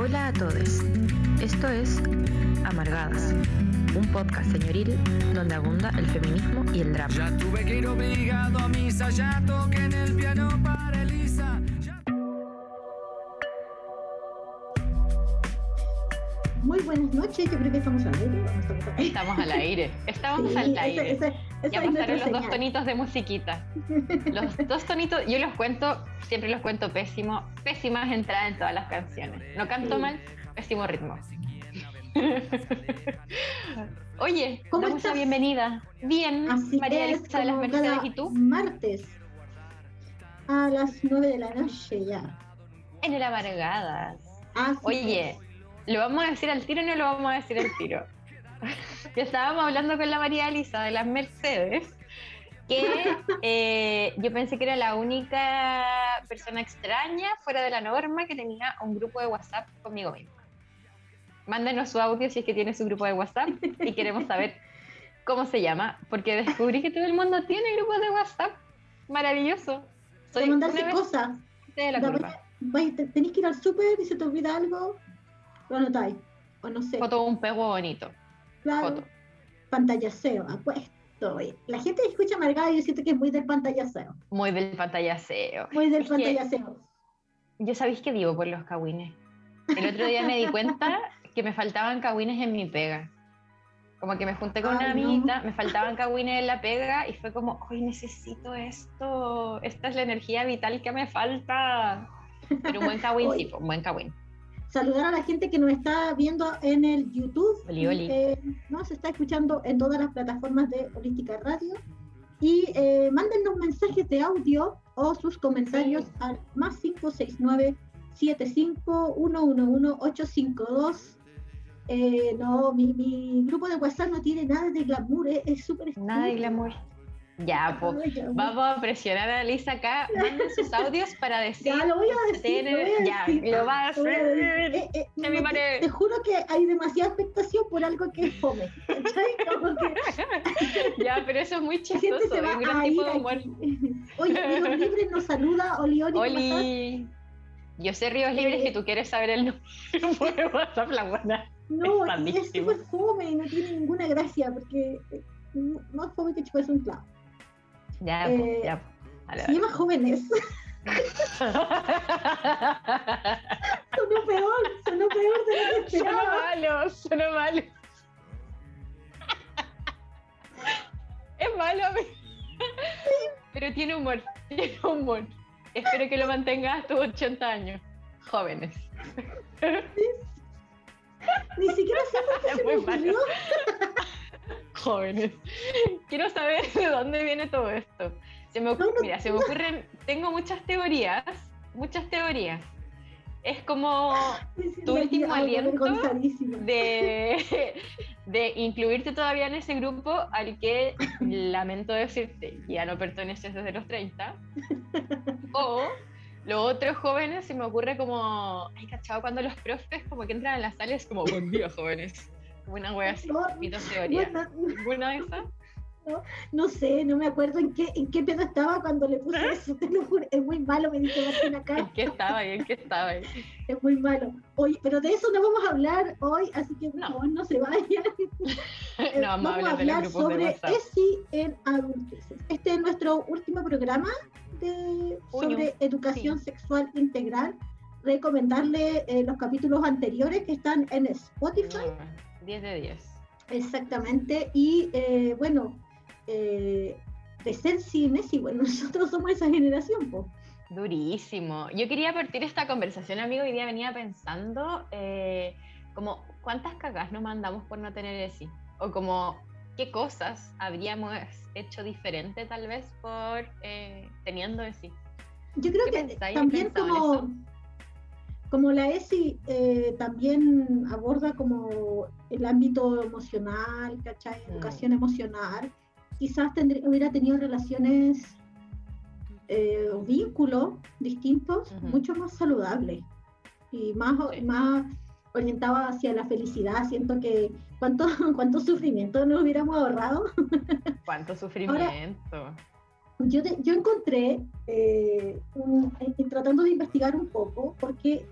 Hola a todos. Esto es Amargadas, un podcast señoril donde abunda el feminismo y el drama. Ya tuve que ir obligado a misa, ya toqué en el piano para Elisa. ya- Muy buenas noches, yo creo que estamos al aire. ¿o no estamos al aire? Estamos al aire. Sí, al ya pasaron los dos tonitos de musiquita. Los dos tonitos, yo los cuento, siempre los cuento pésimo, pésimas entradas en todas las canciones. No canto Sí. mal, pésimo ritmo. Oye, ¿Cómo damos estás? bienvenida. Bien, Así María es, Elisa de las Mercedes y tú, Martes a las 9 de la noche ya. en el Amargadas. Así Oye, ¿lo vamos a decir al tiro o no lo vamos a decir al tiro? que estábamos hablando con la María Elisa de las Mercedes, que eh, yo pensé que era la única persona extraña fuera de la norma que tenía un grupo de WhatsApp conmigo misma. Mándenos su audio si es que tiene su grupo de WhatsApp y queremos saber cómo se llama, porque descubrí que todo el mundo tiene grupos de WhatsApp. Maravilloso. Soy mandarse una cosas. de la culpa. vais- te- Tenéis que ir al súper y se te olvida algo, lo anotáis. O no sé. Foto un pego bonito. Claro, Foto. Pantallaceo, apuesto. La gente que escucha amargada yo siento que es muy del pantallaceo. Muy del pantallaceo. Muy del Es que- pantallaceo. Yo sabéis que vivo por los cagüines. El otro día me di cuenta que me faltaban cagüines en mi pega. Como que me junté con una Ay, no. amiguita, me faltaban cagüines en la pega y fue como, hoy necesito esto, esta es la energía vital que me falta. Pero un buen cagüín, sí, pues, un buen cagüín. Saludar a la gente que nos está viendo en el YouTube. Oli, oli. Eh, nos está escuchando en todas las plataformas de Holística Radio. Y eh, mándennos mensajes de audio o sus comentarios al más 569 75 111 852. Eh, no, mi, mi grupo de WhatsApp no tiene nada de glamour, eh, es súper Nada de glamour. Ya, pues. Vamos a presionar a Lisa acá. Manden sus audios para decir. Ya lo voy a decir. tiene- lo voy a ya, decir. lo va a Lo voy a hacer. decir. Eh, eh, no, te, te juro que hay demasiada expectación por algo que es fome. que Ya, pero eso es muy la gente chistoso. se va Es a ir tipo de. Oye, Ríos Libres nos saluda, Oli Oli. Oli. Yo sé Ríos Libres Eh, que tú quieres saber el número de WhatsApp, la buena. No, Es es súper fome no tiene ninguna gracia porque eh, no es fome que chupes un clavo. Ya, Eh, pues, ya. pues. Dale, Se llama Jóvenes. sonó peor, sonó peor de lo que esperaba. malo, suena malo. Es malo, pero tiene humor, tiene humor. Espero que lo mantengas a tus 80 años. Jóvenes. Ni siquiera sé por qué Es se me ocurrió. jóvenes. Quiero saber de dónde viene todo esto. Se me ocurre, mira, se me ocurren, tengo muchas teorías, muchas teorías. Es como Tu último aliento de, de incluirte todavía en ese grupo al que lamento decirte ya no perteneces desde los 30. O los otros jóvenes se me ocurre como, ay, cachado, cuando los profes como que entran a las salas como, buen día, jóvenes. Una wea así, No, mi dos teorías. bueno, ¿Alguna de esas? no sé, no me acuerdo en qué, en qué pedo estaba cuando le puse eso, te lo juro. Es muy malo, me dice Martín acá. ¿En qué estaba ahí? ¿En qué estaba ahí? Es muy malo. Oye, pero de eso no vamos a hablar hoy, así que por No. favor no se vayan. Eh, No, vamos a hablar de sobre. ESI en adultez. Este es nuestro último programa de, sobre educación sexual integral. Recomendarle eh, los capítulos anteriores que están en Spotify. 10 de 10. Exactamente. Y eh, bueno, eh, de ser cines, y bueno, nosotros somos esa generación, pues. Durísimo. Yo quería partir esta conversación, amigo. Hoy día venía pensando eh, como cuántas cagas nos mandamos por no tener ESI. O como qué cosas habríamos hecho diferente tal vez por eh, teniendo ESI. Yo creo ¿Qué que pensáis? también ¿Has pensado en como? Como la ESI eh, también aborda como el ámbito emocional, ¿cachai? Mm. Educación emocional, quizás tendría, hubiera tenido relaciones eh, o vínculos distintos, mucho más saludables y más, Sí. más orientados hacia la felicidad. Siento que cuánto, cuánto sufrimiento nos hubiéramos ahorrado. Cuánto sufrimiento. Yo, te- yo encontré, eh, un- en tratando de investigar un poco, porque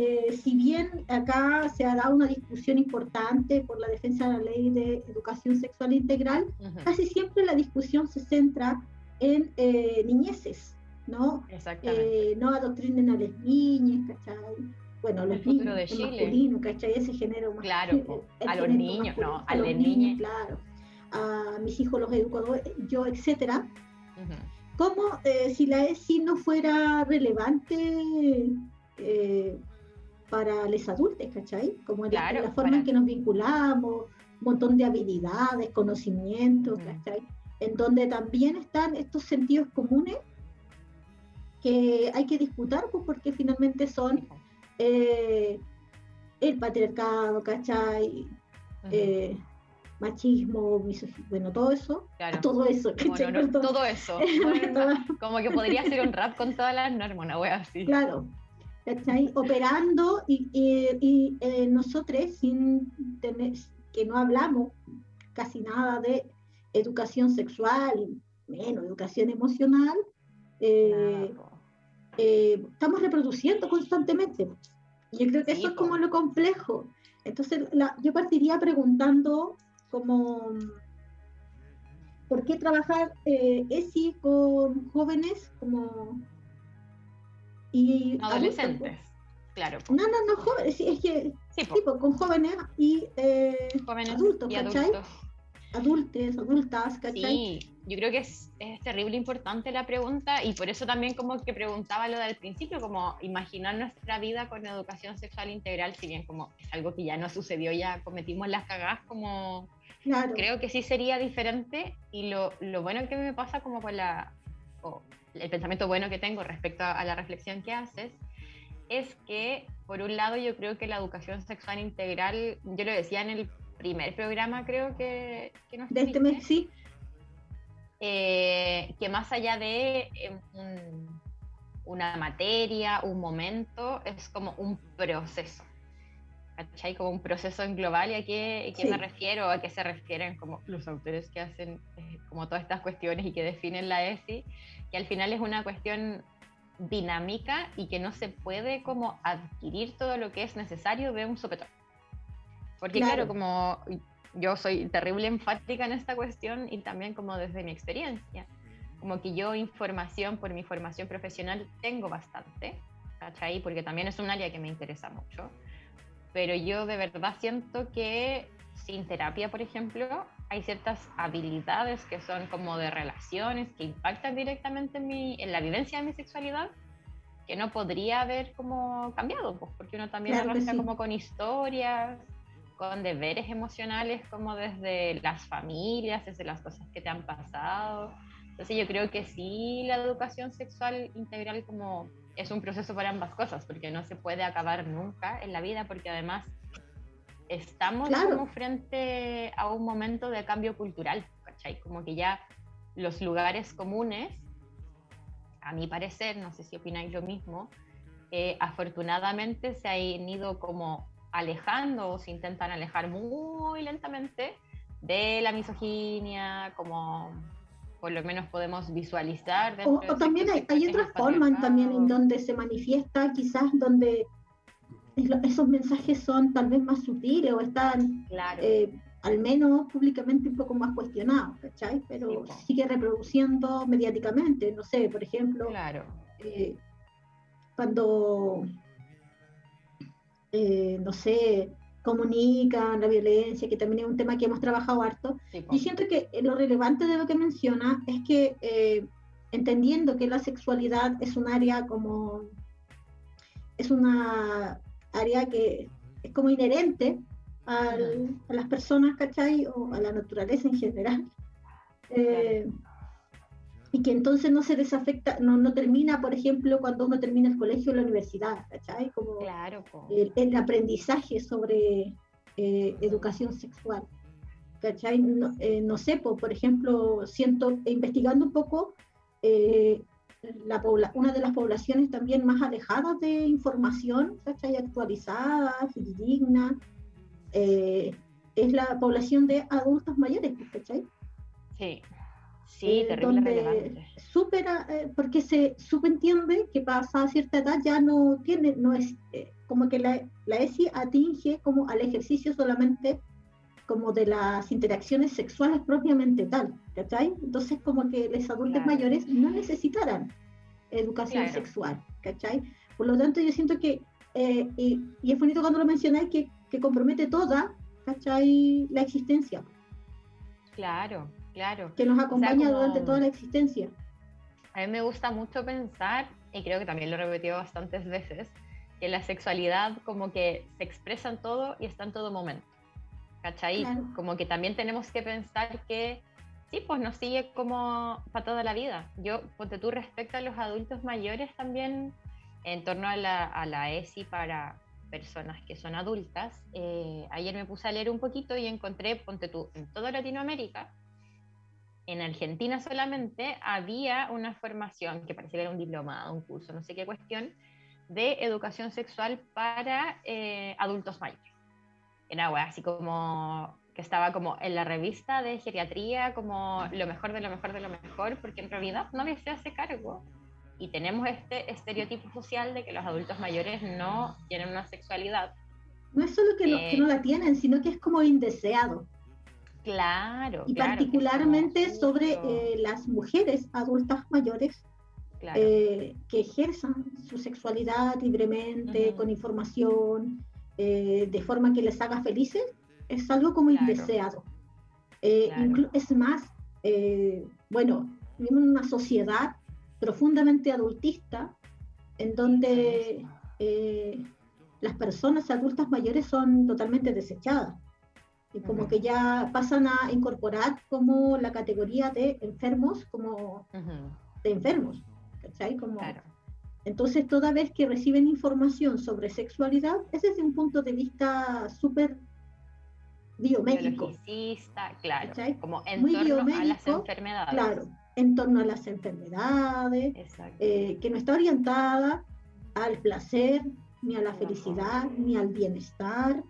eh, si bien acá se ha dado una discusión importante por la defensa de la ley de educación sexual integral, casi siempre la discusión se centra en eh, niñeces, ¿no? Exactamente. Eh, no adoctrinen a las niñas, ¿cachai? Bueno, los niños, de masculino, ¿cachai? Ese género más. Claro, a los niños, no, a, los niños, claro. A mis hijos los educo yo, etcétera. Como eh, si la ESI no fuera relevante eh, para los adultos, ¿cachai? Como en la, forma en que nos vinculamos, un montón de habilidades, conocimientos, ¿cachai? En donde también están estos sentidos comunes que hay que disputar, pues, porque finalmente son eh, el patriarcado, ¿cachai? Eh, machismo, misoginia, bueno, todo eso, todo eso, todo eso, como que podría ser un rap con todas las normas, una wea así. Claro, ¿cachai? Operando y, y, eh, nosotros sin tener, que no hablamos casi nada de educación sexual, menos educación emocional, eh, eh, estamos reproduciendo constantemente. Yo creo que eso es como lo complejo. Entonces, yo partiría preguntando como, ¿por qué trabajar ESI con jóvenes como... Y adolescentes, claro. No, no, no, jóvenes, es que sí, con jóvenes y eh, adultos, ¿cachai? adultos, adultas, ¿cachai? Sí, yo creo que es, es, terrible importante la pregunta y por eso también como que preguntaba lo del principio, como imaginar nuestra vida con educación sexual integral, si bien como es algo que ya no sucedió, ya cometimos las cagadas, como claro. creo que sí sería diferente y lo, lo bueno que me pasa como con la, el pensamiento bueno que tengo respecto a, a la reflexión que haces, es que por un lado yo creo que la educación sexual integral, yo lo decía en el primer programa creo que, que nos De este mes, sí. Eh, que más allá de eh, una materia, un momento, es como un proceso. ¿Cachai? Como un proceso en global. ¿Y a qué, me refiero? ¿A qué se refieren como los autores que hacen eh, como todas estas cuestiones y que definen la ESI? Que al final es una cuestión dinámica y que no se puede como adquirir todo lo que es necesario de un sopetón. Porque claro. como yo soy terrible enfática en esta cuestión y también como desde mi experiencia, como que yo información por mi formación profesional tengo bastante, ¿cachai? Porque también es un área que me interesa mucho, pero yo de verdad siento que sin terapia, por ejemplo, hay ciertas habilidades que son como de relaciones que impactan directamente en, mi, en la vivencia de mi sexualidad que no podría haber como cambiado, pues, porque uno también claro como con historias con deberes emocionales como desde las familias, desde las cosas que te han pasado. Entonces yo creo que sí, la educación sexual integral como es un proceso para ambas cosas, porque no se puede acabar nunca en la vida, porque además estamos como frente a un momento de cambio cultural, ¿cachai? Como que ya los lugares comunes, a mi parecer, no sé si opináis lo mismo, eh, afortunadamente se han ido como alejando o se intentan alejar muy lentamente de la misoginia, como por lo menos podemos visualizar. O, también hay, hay otras formas también en donde se manifiesta, quizás donde esos mensajes son tal vez más sutiles o están eh, al menos públicamente un poco más cuestionados, ¿cachai? Pero sigue reproduciendo mediáticamente, no sé, por ejemplo, claro. Eh, cuando eh, no sé, comunican la violencia, que también es un tema que hemos trabajado harto. y siento que lo relevante de lo que menciona es que eh, entendiendo que la sexualidad es un área como, es una área que es como inherente a las personas, ¿cachai? O a la naturaleza en general. Eh, y que entonces no se desafecta, no, no termina, por ejemplo, cuando uno termina el colegio o la universidad, ¿cachai? Como claro, el, aprendizaje sobre eh, educación sexual, ¿cachai? No, eh, no sé, por, ejemplo, siento, investigando un poco, eh, la una de las poblaciones también más alejadas de información, ¿cachai? Actualizada, digna, es la población de adultos mayores, ¿cachai? Sí. Sí, eh, terrible relevante. Supera, eh, porque se subentiende que pasa a cierta edad ya no tiene, no es, eh, como que la, la ESI atinge como al ejercicio solamente como de las interacciones sexuales propiamente tal, ¿cachai? Entonces como que los adultos mayores no necesitarán educación sexual, ¿cachai? Por lo tanto yo siento que, eh, y, es bonito cuando lo mencionáis, que, que compromete toda, ¿cachai? La existencia. Claro, claro. Que nos acompaña durante toda la existencia. A mí me gusta mucho pensar, y creo que también lo he repetido bastantes veces, que la sexualidad como que se expresa en todo y está en todo momento. ¿Cachai? Como que también tenemos que pensar que sí, pues nos sigue como para toda la vida. Yo, ponte tú respecto a los adultos mayores también, en torno a la, a la ESI para personas que son adultas, eh, ayer me puse a leer un poquito y encontré, ponte tú, en toda Latinoamérica, en Argentina solamente había una formación, que parecía que era un diplomado, un curso, no sé qué cuestión, de educación sexual para eh, adultos mayores. Era así como que estaba como en la revista de geriatría, como lo mejor de lo mejor de lo mejor, porque en realidad nadie se hace cargo. Y tenemos este estereotipo social de que los adultos mayores no tienen una sexualidad. No es solo que, que no la tienen, sino que es como indeseado. Claro. Y particularmente sobre eh, las mujeres adultas mayores eh, que ejerzan su sexualidad libremente, con información, eh, de forma que les haga felices, es algo como indeseado. Es más, bueno, vivimos en una sociedad profundamente adultista en donde las personas adultas mayores son totalmente desechadas y como que ya pasan a incorporar como la categoría de enfermos, como de enfermos, ¿cachai? Como, Entonces, toda vez que reciben información sobre sexualidad, es desde un punto de vista súper biomédico. claro, como en Muy torno a las enfermedades. Claro, en torno a las enfermedades, eh, que no está orientada al placer, ni a la felicidad, ni al bienestar.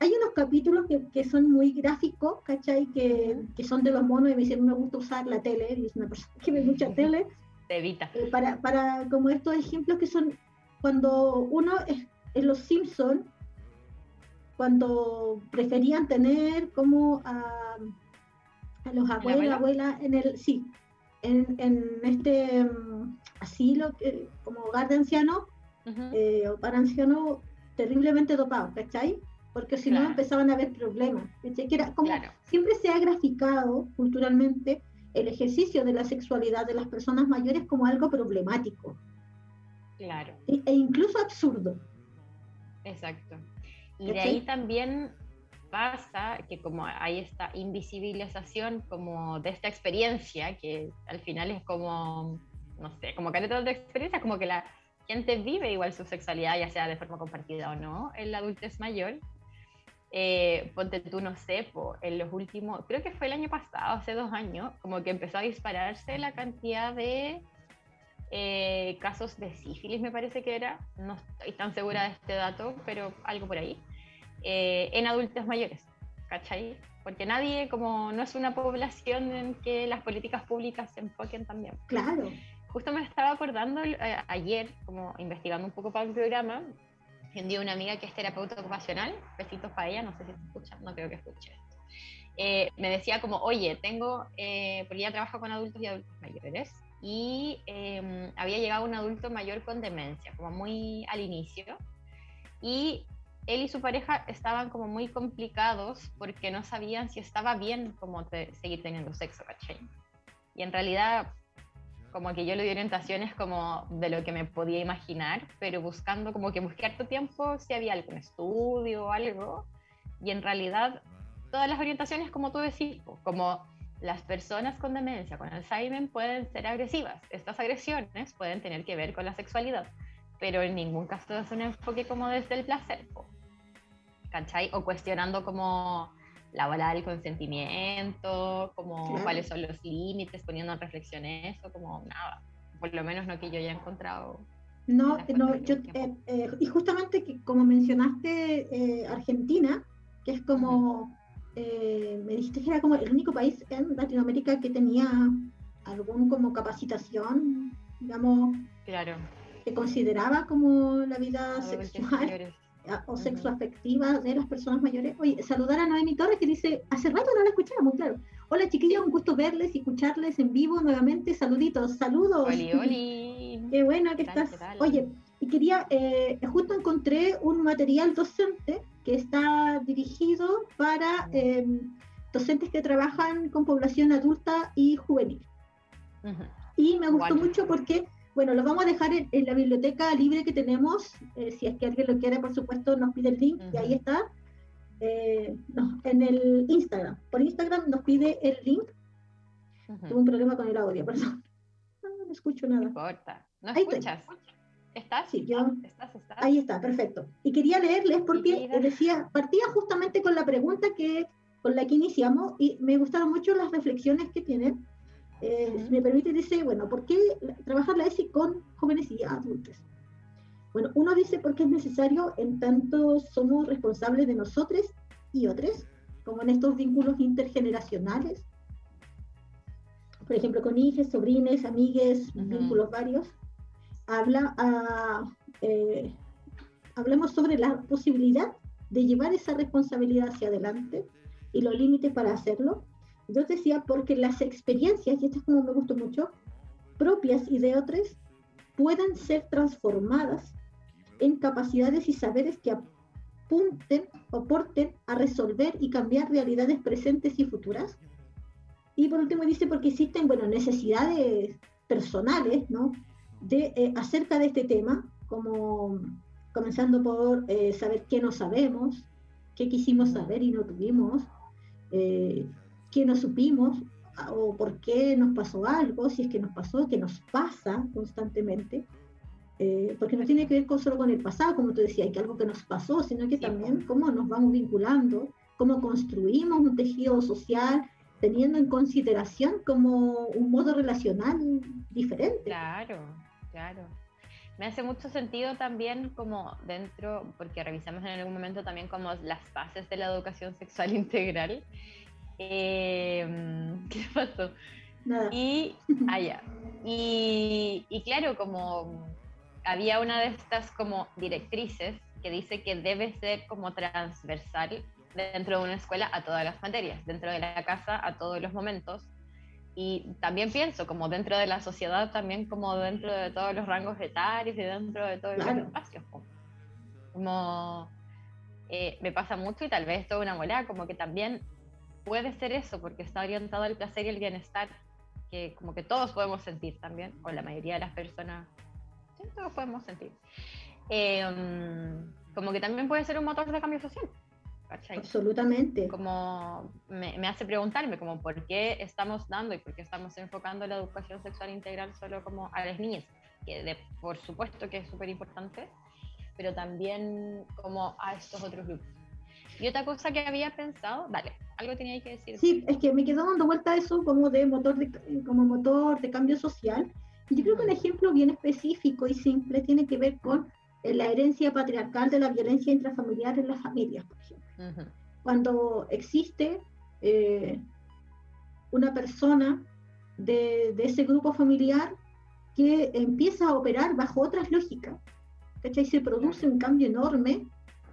Hay unos capítulos que, que, son muy gráficos, ¿cachai? Que, que, son de los monos y me dicen, me gusta usar la tele, y es una persona que ve mucha tele. Te evita. Eh, para, para como estos ejemplos que son cuando uno es en Los Simpsons, cuando preferían tener como a, a los abuelos, abuelas en el, sí, en, en este mm, asilo, como hogar de ancianos, eh, para ancianos terriblemente dopados, ¿cachai? Porque si no empezaban a haber problemas. ¿cachai? Que era como siempre se ha graficado culturalmente el ejercicio de la sexualidad de las personas mayores como algo problemático. Claro. E, e incluso absurdo. Exacto. Y de ahí también pasa que como hay esta invisibilización como de esta experiencia, que al final es como, no sé, como que de experiencia, como que la, gente vive igual su sexualidad, ya sea de forma compartida o no, en la adultez mayor. Eh, ponte tú, no sé, en los últimos, creo que fue el año pasado, hace dos años, como que empezó a dispararse la cantidad de eh, casos de sífilis, me parece que era, no estoy tan segura de este dato, pero algo por ahí, eh, en adultos mayores, ¿cachai? Porque nadie, como no es una población en que las políticas públicas se enfoquen también. Claro justo me estaba acordando eh, ayer, como investigando un poco para el programa, un día una amiga que es terapeuta ocupacional, besitos para ella, no sé si escucha, no creo que escuche esto. Eh, me decía como, oye, tengo, eh, porque ella trabaja con adultos y adultos mayores, y em, había llegado un adulto mayor con demencia, como muy al inicio, y él y su pareja estaban como muy complicados porque no sabían si estaba bien como seguir teniendo sexo, ¿cachai? Y en realidad como que yo le di orientaciones como de lo que me podía imaginar, pero buscando como que busqué harto tiempo si había algún estudio o algo, y en realidad todas las orientaciones, como tú decís, como las personas con demencia, con Alzheimer, pueden ser agresivas. Estas agresiones pueden tener que ver con la sexualidad, pero en ningún caso es un enfoque como desde el placer, ¿cachai? O cuestionando como la bola del consentimiento, como cuáles son los límites, poniendo en reflexión eso, como nada, por lo menos no que yo haya encontrado. No, no yo, eh, eh, y justamente que como mencionaste eh, Argentina, que es como, me dijiste que era como el único país en Latinoamérica que tenía algún como capacitación, digamos, claro. que consideraba como la vida sexual o sexoafectiva de las personas mayores. Oye, saludar a Noemi Torres que dice, hace rato no la escuchábamos, claro. Hola chiquillos, un gusto verles y escucharles en vivo nuevamente. Saluditos, saludos. Oli, oli. Qué bueno que estás. Oye, y quería, eh, justo encontré un material docente que está dirigido para eh, docentes que trabajan con población adulta y juvenil. Y me gustó mucho porque bueno, lo vamos a dejar en, la biblioteca libre que tenemos. Eh, si es que alguien lo quiere, por supuesto, nos pide el link y ahí está. Eh, en el Instagram. Por Instagram nos pide el link. Tengo un problema con el audio, perdón. No, no escucho nada. No importa. ¿No escuchas? ¿Estás? Sí, yo. ¿Estás, Ahí está, perfecto. Y quería leerles porque decía, partía justamente con la pregunta que con la que iniciamos y me gustaron mucho las reflexiones que tienen eh, me permite, dice, bueno, ¿por qué trabajar la ESI con jóvenes y adultos? Bueno, uno dice porque es necesario en tanto somos responsables de nosotros y otros, como en estos vínculos intergeneracionales, por ejemplo, con hijos, sobrines, amigues, vínculos varios. Habla a, eh, hablemos sobre la posibilidad de llevar esa responsabilidad hacia adelante y los límites para hacerlo yo decía, porque las experiencias, y esto es como me gustó mucho, propias y de otras, puedan ser transformadas en capacidades y saberes que apunten o aporten a resolver y cambiar realidades presentes y futuras. Y por último dice, porque existen, bueno, necesidades personales, ¿no? De, eh, acerca de este tema, como comenzando por eh, saber qué no sabemos, qué quisimos saber y no tuvimos, eh, que no supimos o por qué nos pasó algo, si es que nos pasó, que nos pasa constantemente, eh, porque no tiene que ver con, solo con el pasado, como tú decías, que algo que nos pasó, sino que también cómo nos vamos vinculando, cómo construimos un tejido social teniendo en consideración como un modo relacional diferente. Claro, claro. Me hace mucho sentido también como dentro, porque revisamos en algún momento también como las bases de la educación sexual integral Em, ¿Qué pasó? Y, allá. Ah, y, y claro, como había una de estas como directrices que dice que debe ser como transversal dentro de una escuela a todas las materias, dentro de la casa a todos los momentos. Y también pienso como dentro de la sociedad, también como dentro de todos los rangos etarios y dentro de todos los espacios. Como eh, me pasa mucho y tal vez toda una bola, como que también puede ser eso, porque está orientado al placer y el bienestar, que como que todos podemos sentir también, o la mayoría de las personas, sí, todos podemos sentir. Em, como que también puede ser un motor de cambio social. Absolutamente. Como me, me, hace preguntarme como por qué estamos dando y por qué estamos enfocando la educación sexual integral solo como a las niñas, que de, por supuesto que es súper importante, pero también como a estos otros grupos. Y otra cosa que había pensado, dale, algo tenía que decir. Sí, es que me quedó dando vuelta eso como de motor de, como motor de cambio social. Y yo creo que un ejemplo bien específico y simple tiene que ver con eh, la herencia patriarcal de la violencia intrafamiliar en las familias, por ejemplo. Cuando existe eh, una persona de, de, ese grupo familiar que empieza a operar bajo otras lógicas, ¿cachai? Se produce un cambio enorme,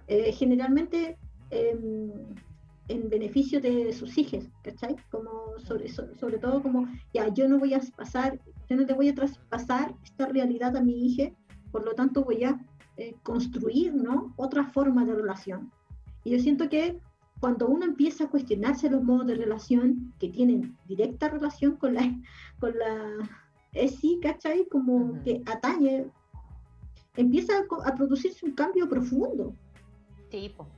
eh, generalmente en beneficio de sus hijos, ¿cachai? Como sobre, sobre todo como, ya, yo no voy a pasar, yo no te voy a traspasar esta realidad a mi hija, por lo tanto voy a eh, construir, ¿no? Otra forma de relación. Y yo siento que cuando uno empieza a cuestionarse los modos de relación que tienen directa relación con la, con la ESI, ¿cachai? Como que atañe, empieza a, producirse un cambio profundo.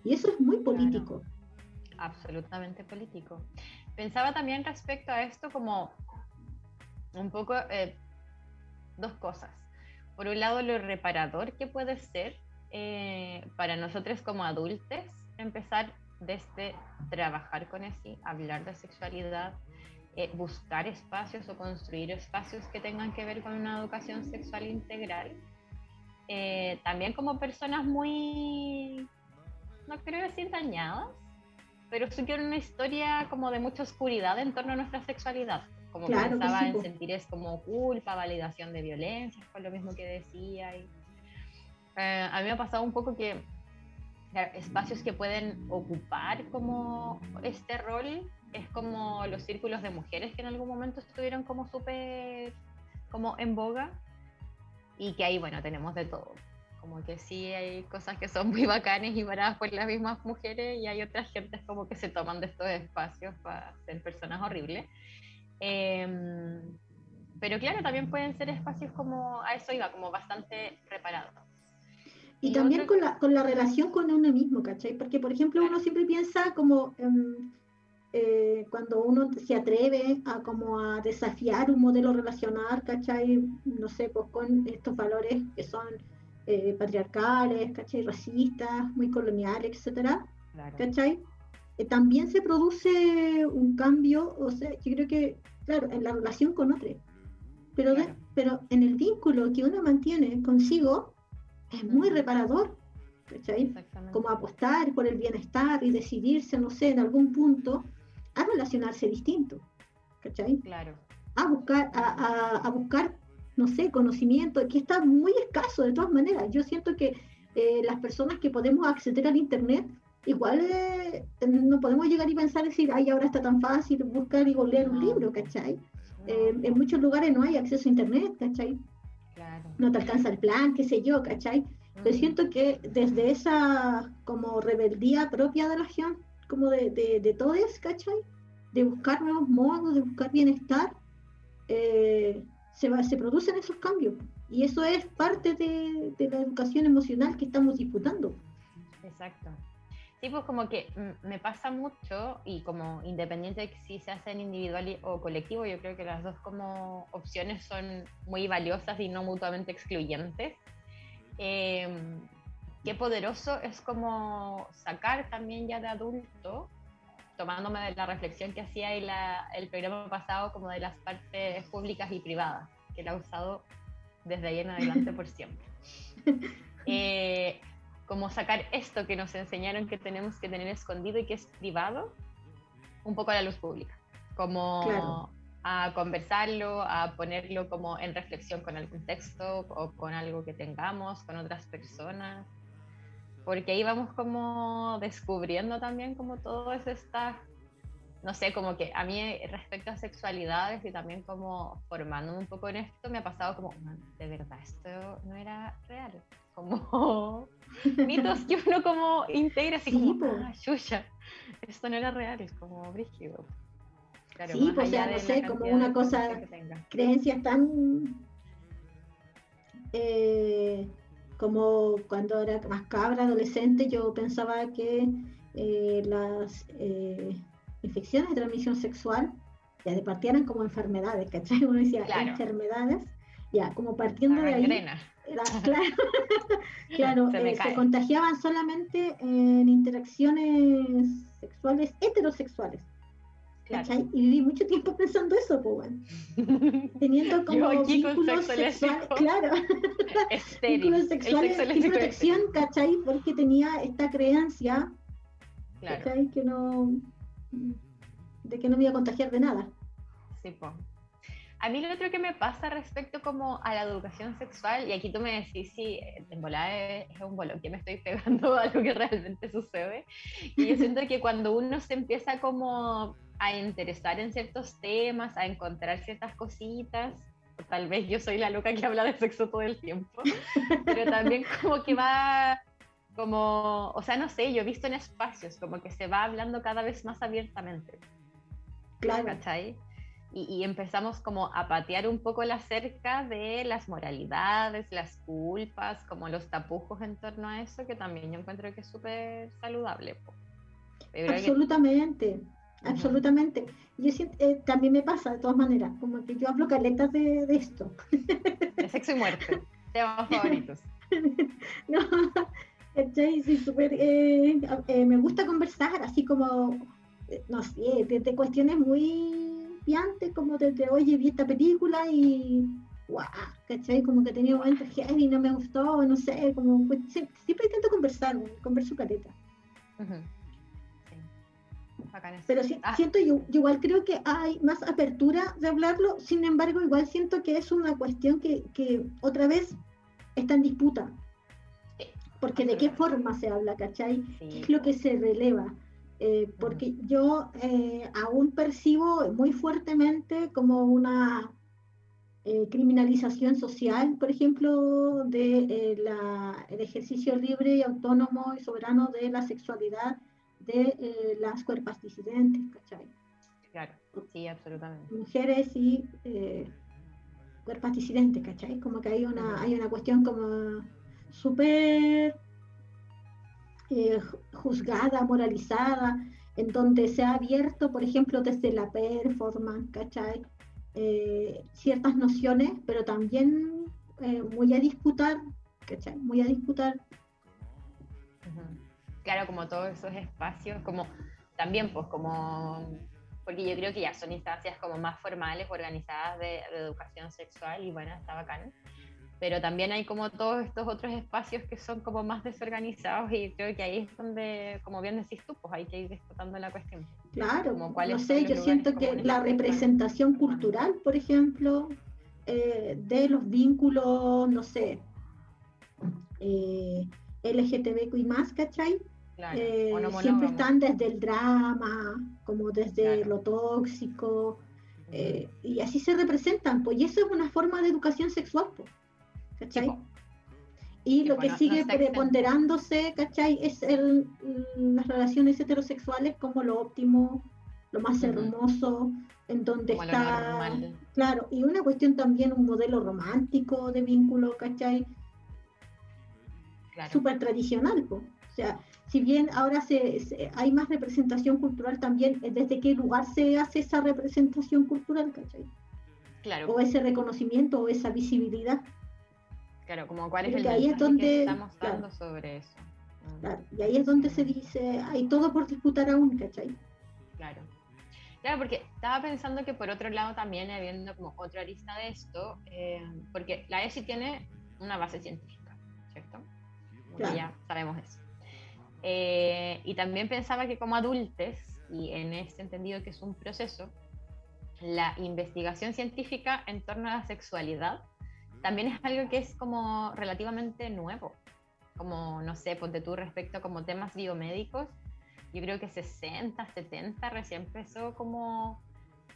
Y eso es muy político absolutamente político. Pensaba también respecto a esto como un poco eh, dos cosas. Por un lado, lo reparador que puede ser eh, para nosotros como adultos empezar desde trabajar con eso, hablar de sexualidad, eh, buscar espacios o construir espacios que tengan que ver con una educación sexual integral. también como personas muy, no quiero decir dañadas, pero sí que una historia como de mucha oscuridad en torno a nuestra sexualidad. Como que pensaba en sentir es como culpa, validación de violencia, fue lo mismo que decía. Y, eh, a mí me ha pasado un poco que claro, espacios que pueden ocupar como este rol es como los círculos de mujeres que en algún momento estuvieron como súper como en boga y que ahí bueno tenemos de todo como que sí hay cosas que son muy bacanes y paradas por las mismas mujeres y hay otras gentes como que se toman de estos espacios para ser personas horribles em, pero claro también pueden ser espacios como a eso iba como bastante reparados y, también con, la, con la relación con uno mismo, ¿cachai? Porque, por ejemplo, uno siempre piensa como eh, cuando uno se atreve a como a desafiar un modelo relacional, ¿cachai? No sé, pues con estos valores que son eh, patriarcales, ¿cachai? Racistas, muy coloniales, etcétera, ¿cachai? Eh, también se produce un cambio, o sea, yo creo que, claro, en la relación con otro, pero, pero en el vínculo que uno mantiene consigo es muy reparador, ¿cachai? Como apostar por el bienestar y decidirse, no sé, en algún punto a relacionarse distinto, ¿cachai? Claro. A buscar, a, a, buscar, no sé, conocimiento, que está muy escaso de todas maneras. Yo siento que eh, las personas que podemos acceder al Internet, igual eh, no podemos llegar y pensar, decir, ay, ahora está tan fácil buscar y leer un libro, ¿cachai? Eh, en muchos lugares no hay acceso a Internet, ¿cachai? Claro. No te alcanza el plan, qué sé yo, ¿cachai? Yo siento que desde esa como rebeldía propia de la gente, como de, de, de todos, ¿cachai? De buscar nuevos modos, de buscar bienestar, eh, se, va, se producen esos cambios. Y eso es parte de, de, la educación emocional que estamos disputando. Exacto. Sí, pues como que me pasa mucho y como independiente de si se hace en individual o colectivo, yo creo que las dos como opciones son muy valiosas y no mutuamente excluyentes. Eh, qué poderoso es como sacar también ya de adulto, tomándome de la reflexión que hacía en el programa pasado, como de las partes públicas y privadas, que la he usado desde ahí en adelante por siempre. Eh, como sacar esto que nos enseñaron que tenemos que tener escondido y que es privado, un poco a la luz pública, como a conversarlo, a ponerlo como en reflexión con algún texto o con algo que tengamos, con otras personas porque ahí vamos como descubriendo también como todo eso está, no sé, como que a mí respecto a sexualidades y también como formándome un poco en esto, me ha pasado como, de verdad, esto no era real, como mitos que uno como integra así como, ah, chucha, esto no era real, es como brígido. Claro, sí, pues ya no sé, como una cosa, creencias tan... Eh, como cuando era más cabra, adolescente, yo pensaba que eh, las eh, infecciones de transmisión sexual ya de partían como enfermedades, ¿cachai? Uno decía enfermedades, ya, como partiendo de ahí. claro, claro se, eh, se, contagiaban solamente en interacciones sexuales heterosexuales. Y viví mucho tiempo pensando eso, pues bueno. Teniendo como vínculos sexuales, claro, vínculos sexuales sin protección, ¿cachai? Porque tenía esta creencia, ¿cachai? Que no, de que no me iba a contagiar de nada. Sí, pues. A mí lo otro que me pasa respecto como a la educación sexual, y aquí tú me decís si en volada es, un bolón que me estoy pegando a lo que realmente sucede, y yo siento que cuando uno se empieza como a interesar en ciertos temas, a encontrar ciertas cositas. Tal vez yo soy la loca que habla de sexo todo el tiempo, pero también como que va, como, o sea, no sé, yo he visto en espacios como que se va hablando cada vez más abiertamente. Claro. ¿Cachai? Y, y, empezamos como a patear un poco la cerca de las moralidades, las culpas, como los tapujos en torno a eso, que también yo encuentro que es súper saludable. Absolutamente absolutamente. Yo siento, eh, también me pasa de todas maneras, como que yo hablo caletas de, de esto. De sexo y muerte, temas favoritos. no, sí, super, eh, eh, me gusta conversar, así como, no sé, desde cuestiones muy piantes, como desde, oye, vi esta película y, guau, ¿cachai? Como que tenía momentos y no me gustó, no sé, como, pues, siempre, intento conversar, converso caleta. Pero ah. siento, yo, igual creo que hay más apertura de hablarlo, sin embargo, igual siento que es una cuestión que, que otra vez está en disputa. porque de qué forma se habla, ¿cachai? Sí, ¿Qué es lo que se releva? Eh, porque yo eh, aún percibo muy fuertemente como una eh, criminalización social, por ejemplo, de eh, la- el ejercicio libre y autónomo y soberano de la sexualidad de eh, las cuerpas disidentes, ¿cachai? Claro, sí, absolutamente. mujeres y eh, cuerpos disidentes, ¿cachai? Como que hay una, hay una cuestión como súper eh, ju- juzgada, moralizada, en donde se ha abierto, por ejemplo, desde la performance, ¿cachai? Eh, ciertas nociones, pero también eh, muy a disputar, ¿cachai? Muy a disputar. Ujú. Claro, como todos esos espacios, como también, pues, como, porque yo creo que ya son instancias como más formales, organizadas de, de educación sexual y bueno, está bacán. Pero también hay como todos estos otros espacios que son como más desorganizados y creo que ahí es donde, como bien decís tú, pues hay que ir disputando la cuestión. Claro, Como no sé, yo siento que la están. representación cultural, por ejemplo, eh, de los vínculos, no sé, eh, LGTBQI más, ¿cachai? Claro, Eh, no siempre están desde el drama, como desde Claro. lo tóxico, eh, y así se representan, pues, y eso es una forma de educación sexual, pues, ¿cachai? Y Sí, lo pues, que no- no sigue exento. preponderándose, ¿cachai? Es el, las relaciones heterosexuales como lo óptimo, lo más hermoso, en donde Como está, claro, y una cuestión también, un modelo romántico de vínculo, ¿cachai? Claro. Súper tradicional, po. Sea, si bien ahora se, se- hay más representación cultural también, eh, ¿desde qué lugar se hace esa representación cultural, ¿cachai? Claro, O ese reconocimiento o esa visibilidad. claro, como cuál es creo el ahí es donde- que estamos claro. dando sobre eso. Mm. Claro, y ahí es donde se dice, hay todo por disputar aún, ¿cachai? Claro. Claro, porque estaba pensando que por otro lado también habiendo como otra arista de esto, eh, porque la ESI tiene una base científica, ¿cierto? Claro. ya sabemos eso. Eh, y también pensaba que como adultos, y en este entendido que es un proceso, la investigación científica en torno a la sexualidad también es algo que es como relativamente nuevo. Como, no sé, ponte tú respecto como temas biomédicos, yo creo que 60, 70 recién empezó como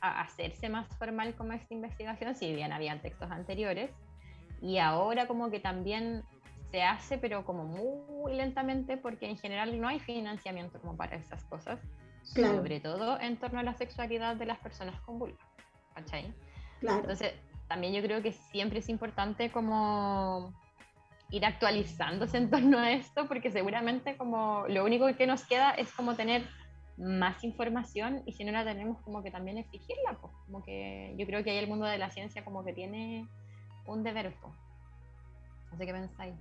a hacerse más formal como esta investigación, si bien habían textos anteriores, y ahora como que también se hace, pero como muy lentamente, porque en general no hay financiamiento como para esas cosas, Claro. sobre todo en torno a la sexualidad de las personas con vulva, ¿cachai? Claro, Entonces, también yo creo que siempre es importante como ir actualizándose en torno a esto, porque seguramente como lo único que nos queda es como tener más información y si no la tenemos como que también exigirla, pues, como que yo creo que ahí el mundo de la ciencia como que tiene un deber, pues. No sé qué pensáis.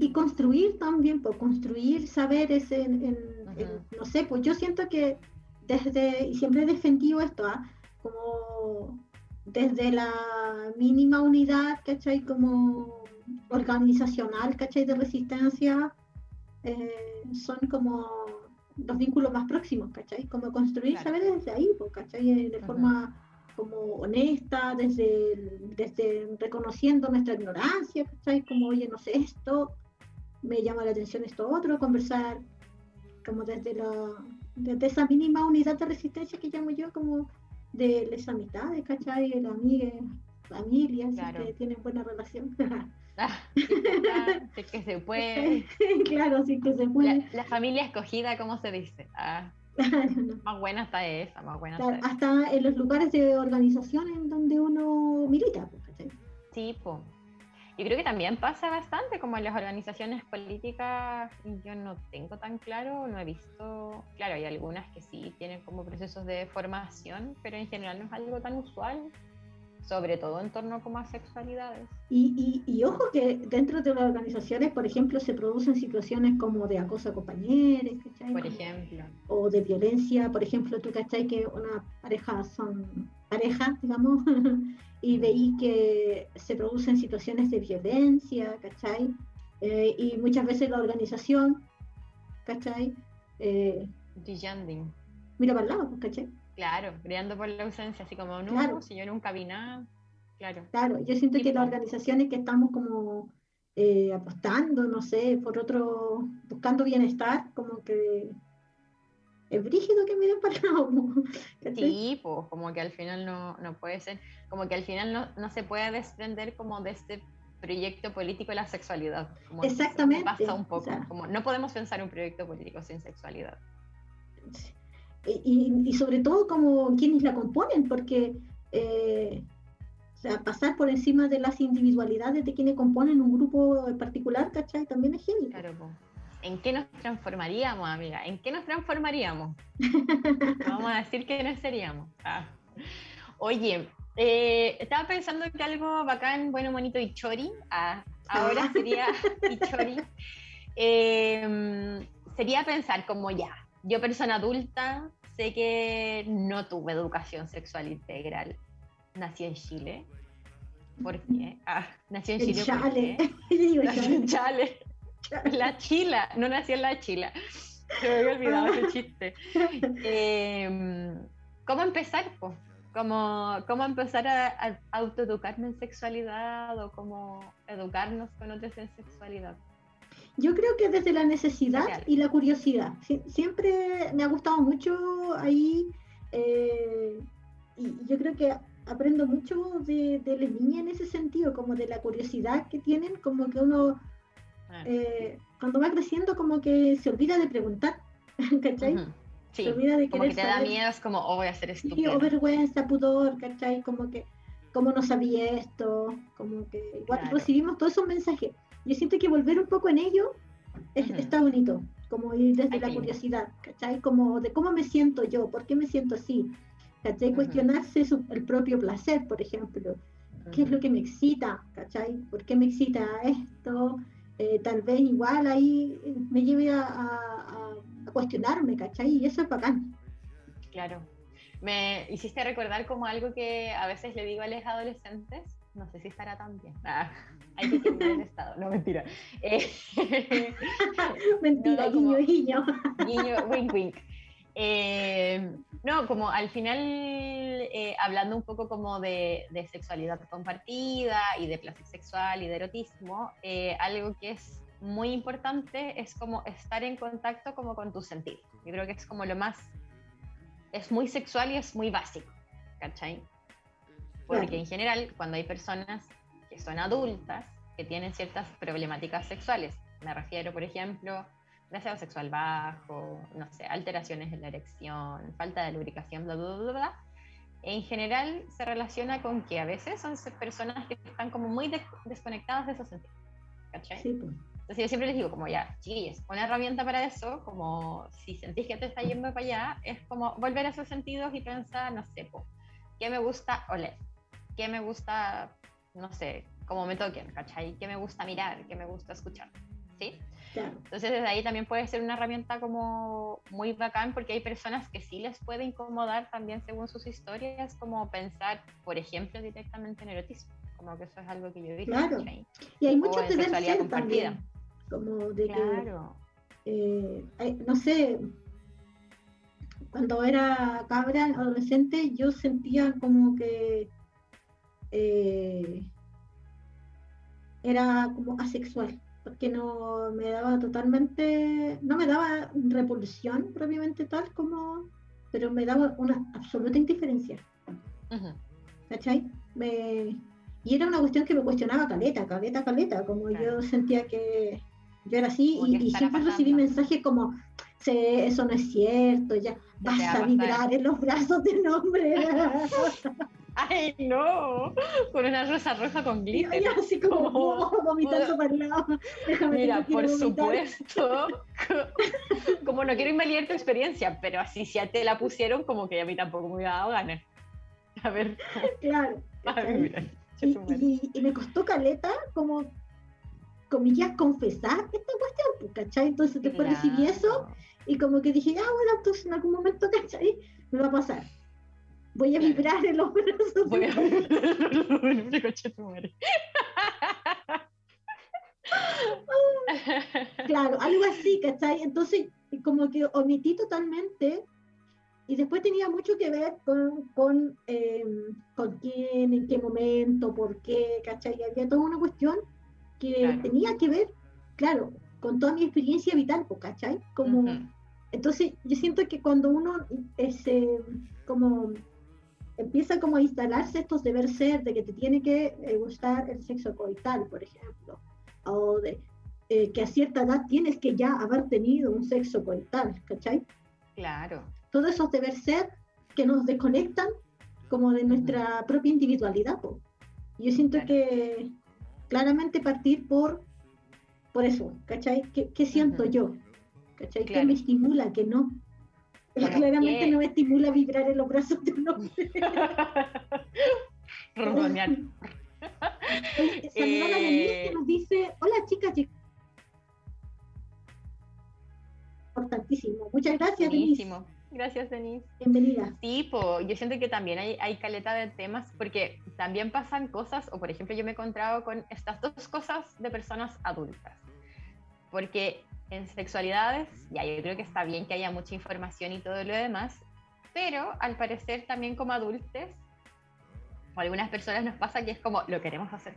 Y construir también, pues construir saberes en, en- en- Ujú. no sé, pues yo siento que desde, y siempre he defendido esto, ¿ah? como desde la mínima unidad, ¿cachai? Como organizacional, ¿cachai? De resistencia, eh, son como los vínculos más próximos, ¿cachai? Como construir Claro. saberes desde ahí, pues, ¿cachai? Eh, De forma como honesta, desde, desde reconociendo nuestra ignorancia, ¿cachai? Como, oye, no sé esto, me llama la atención esto otro, conversar como desde, la, desde esa mínima unidad de resistencia que llamo yo, como de las amistades, ¿cachai? De las amigas, familias, si Claro. que tienen buena relación. Ah, que se puede. claro, sí que se puede. La, la familia escogida, ¿cómo se dice? Ah, Claro, no. más buena está esa, más buena Claro, está esa. hasta en los lugares de organización en donde uno milita, pues. Sí, po. Yo creo que también pasa bastante, como en las organizaciones políticas, yo no tengo tan claro, no he visto, claro, hay algunas que sí tienen como procesos de formación, pero en general no es algo tan usual, sobre todo en torno como a sexualidades. Y, y, y ojo que dentro de las organizaciones, por ejemplo, se producen situaciones como de acoso a compañeros, ¿cachai? Por ejemplo, o de violencia, por ejemplo, tú cachai que una pareja son pareja, digamos, y veí que se producen situaciones de violencia, ¿cachai? Eh, y muchas veces la organización, ¿cachai? Eh, mira para el lado, ¿cachai? Claro, brillando por la ausencia, así como, no, Claro. si yo nunca vi nada, claro. Claro, yo siento que las organizaciones que estamos como eh, apostando, no sé, por otro, buscando bienestar, como que es brígido que miren para el Sí, pues como que al final no, no puede ser, como que al final no, no, se puede desprender como de este proyecto político de la sexualidad. Como Exactamente. Pasa un poco, como no podemos pensar un proyecto político sin sexualidad. Y, y sobre todo como quienes la componen, porque eh, o sea, pasar por encima de las individualidades de quienes componen un grupo particular, ¿cachai? También es genial. Claro, ¿En qué nos transformaríamos, amiga? ¿En qué nos transformaríamos? Vamos a decir que no seríamos. Ah. Oye, eh, estaba pensando que algo bacán, bueno, bonito y chori. Ah, ahora ah. sería y chori. Em, sería pensar como ya, yo persona adulta, sé que no tuve educación sexual integral. Nací en Chile. ¿Por qué? Ah, nací en Chile. Chale. Nací en Chale. La Chila. No nací en la Chila. Se me había olvidado ese chiste. Em, ¿Cómo empezar? pues ¿Cómo, ¿Cómo empezar a, a autoeducarme en sexualidad o cómo educarnos con otros en sexualidad? Yo creo que desde la necesidad y la curiosidad. siempre me ha gustado mucho ahí eh, y yo creo que aprendo mucho de, de las niñas en ese sentido, como de la curiosidad que tienen, como que uno ah. eh, cuando va creciendo como que se olvida de preguntar, ¿cachai? Sí, se olvida de como que te da miedo, es como, oh, voy a hacer esto. Sí, o vergüenza, pudor, ¿cachai? Como que, como no sabía esto, como que igual recibimos todos esos mensajes. Yo siento que volver un poco en ello está bonito, como ir desde la curiosidad, ¿cachai? Como de cómo me siento yo, por qué me siento así, ¿cachai? Cuestionarse el propio placer, por ejemplo. ¿Qué es lo que me excita? ¿Cachai? ¿Por qué me excita esto? Eh, tal vez igual ahí me lleve a, a, a, cuestionarme, ¿cachai? Y eso es bacán. Claro. Me hiciste recordar como algo que a veces le digo a los adolescentes, no sé si estará tan bien. Ah, hay que tener el estado, no mentira. Eh, mentira, guiño, guiño. Guiño, wink, wink. Eh, no, como al final, eh, hablando un poco como de, de, sexualidad compartida y de placer sexual y de erotismo, algo que es muy importante es como estar en contacto como con tus sentidos. Yo creo que es como lo más, es muy sexual y es muy básico, ¿cachai? Porque en general, cuando hay personas que son adultas, que tienen ciertas problemáticas sexuales, me refiero, por ejemplo, deseo sexual bajo, no sé, alteraciones en la erección, falta de lubricación, bla, bla, bla, bla, en general se relaciona con que a veces son personas que están como muy desconectadas de esos sentidos. ¿Cachai? Sí, pues. Entonces yo siempre les digo, como ya, chiquillos, una herramienta para eso, como si sentís que te está yendo para allá, es como volver a esos sentidos y pensar, no sé, ¿qué me gusta oler? Qué me gusta, no sé, cómo me toquen, ¿cachai? ¿Qué me gusta mirar? ¿Qué me gusta escuchar? ¿Sí? Entonces desde ahí también puede ser una herramienta como muy bacán porque hay personas que sí les puede incomodar también según sus historias, como pensar, por ejemplo, directamente en erotismo, como que eso es algo que yo he visto. Claro. Y hay muchos de sexualidad compartida. También, como de claro. que, eh, no sé, cuando era cabra, adolescente, yo sentía como que eh, era como asexual, porque no me daba totalmente, no me daba repulsión propiamente tal como, pero me daba una absoluta indiferencia. ¿Cachai? y era una cuestión que me cuestionaba caleta, caleta, caleta, como yo sentía que yo era así y, siempre recibí mensajes como, eso no es cierto, ya vas a vibrar en los brazos del hombre. ¡Ay, no! Con una rosa roja con glitter. Y así como, oh, vomitando para el lado. Mira, por supuesto. como no quiero invalidar tu experiencia, pero así si ya te la pusieron, como que a mí tampoco me hubiera dado ganas. A ver. Claro. mira, y, y, me costó caleta como comillas, confesar esta cuestión, pues, ¿cachai? Entonces después recibí eso y como que dije, ah, bueno, entonces en algún momento, ¿cachai? Me va a pasar. Voy a vibrar en los brazos. Voy a claro, algo así, ¿cachai? Entonces, como que omití totalmente y después tenía mucho que ver con, con, em, con quién, en qué momento, por qué, ¿cachai? Había toda una cuestión que Claro. tenía que ver, claro, con toda mi experiencia vital, po, ¿cachai? Como, entonces yo siento que cuando uno eh, se, como empieza como a instalarse estos deber ser, de que te tiene que eh, gustar el sexo coital, por ejemplo, o de eh, que a cierta edad tienes que ya haber tenido un sexo coital, ¿cachai? Claro. Todos esos deber ser que nos desconectan como de nuestra propia individualidad. po. Yo siento Claro. que claramente partir por, por eso, ¿cachai? ¿Qué, qué siento Ujú. yo? ¿Cachai? ¿Qué Claro. me estimula? ¿Qué no? Claramente no estimula vibrar en los brazos de un hombre. Ronronear. Oye, Saludar a Denise Eh, que nos dice, hola chicas, chicas. Importantísimo. Muchas gracias, Denise. Buenísimo. Gracias, Denise. Bienvenida. Sí, po, yo siento que también hay, hay caleta de temas porque también pasan cosas, o por ejemplo yo me he encontrado con estas dos cosas de personas adultas. Porque en sexualidades, ya yo creo que está bien que haya mucha información y todo lo demás, pero al parecer también como adultos, o algunas personas nos pasa que es como, lo queremos hacer.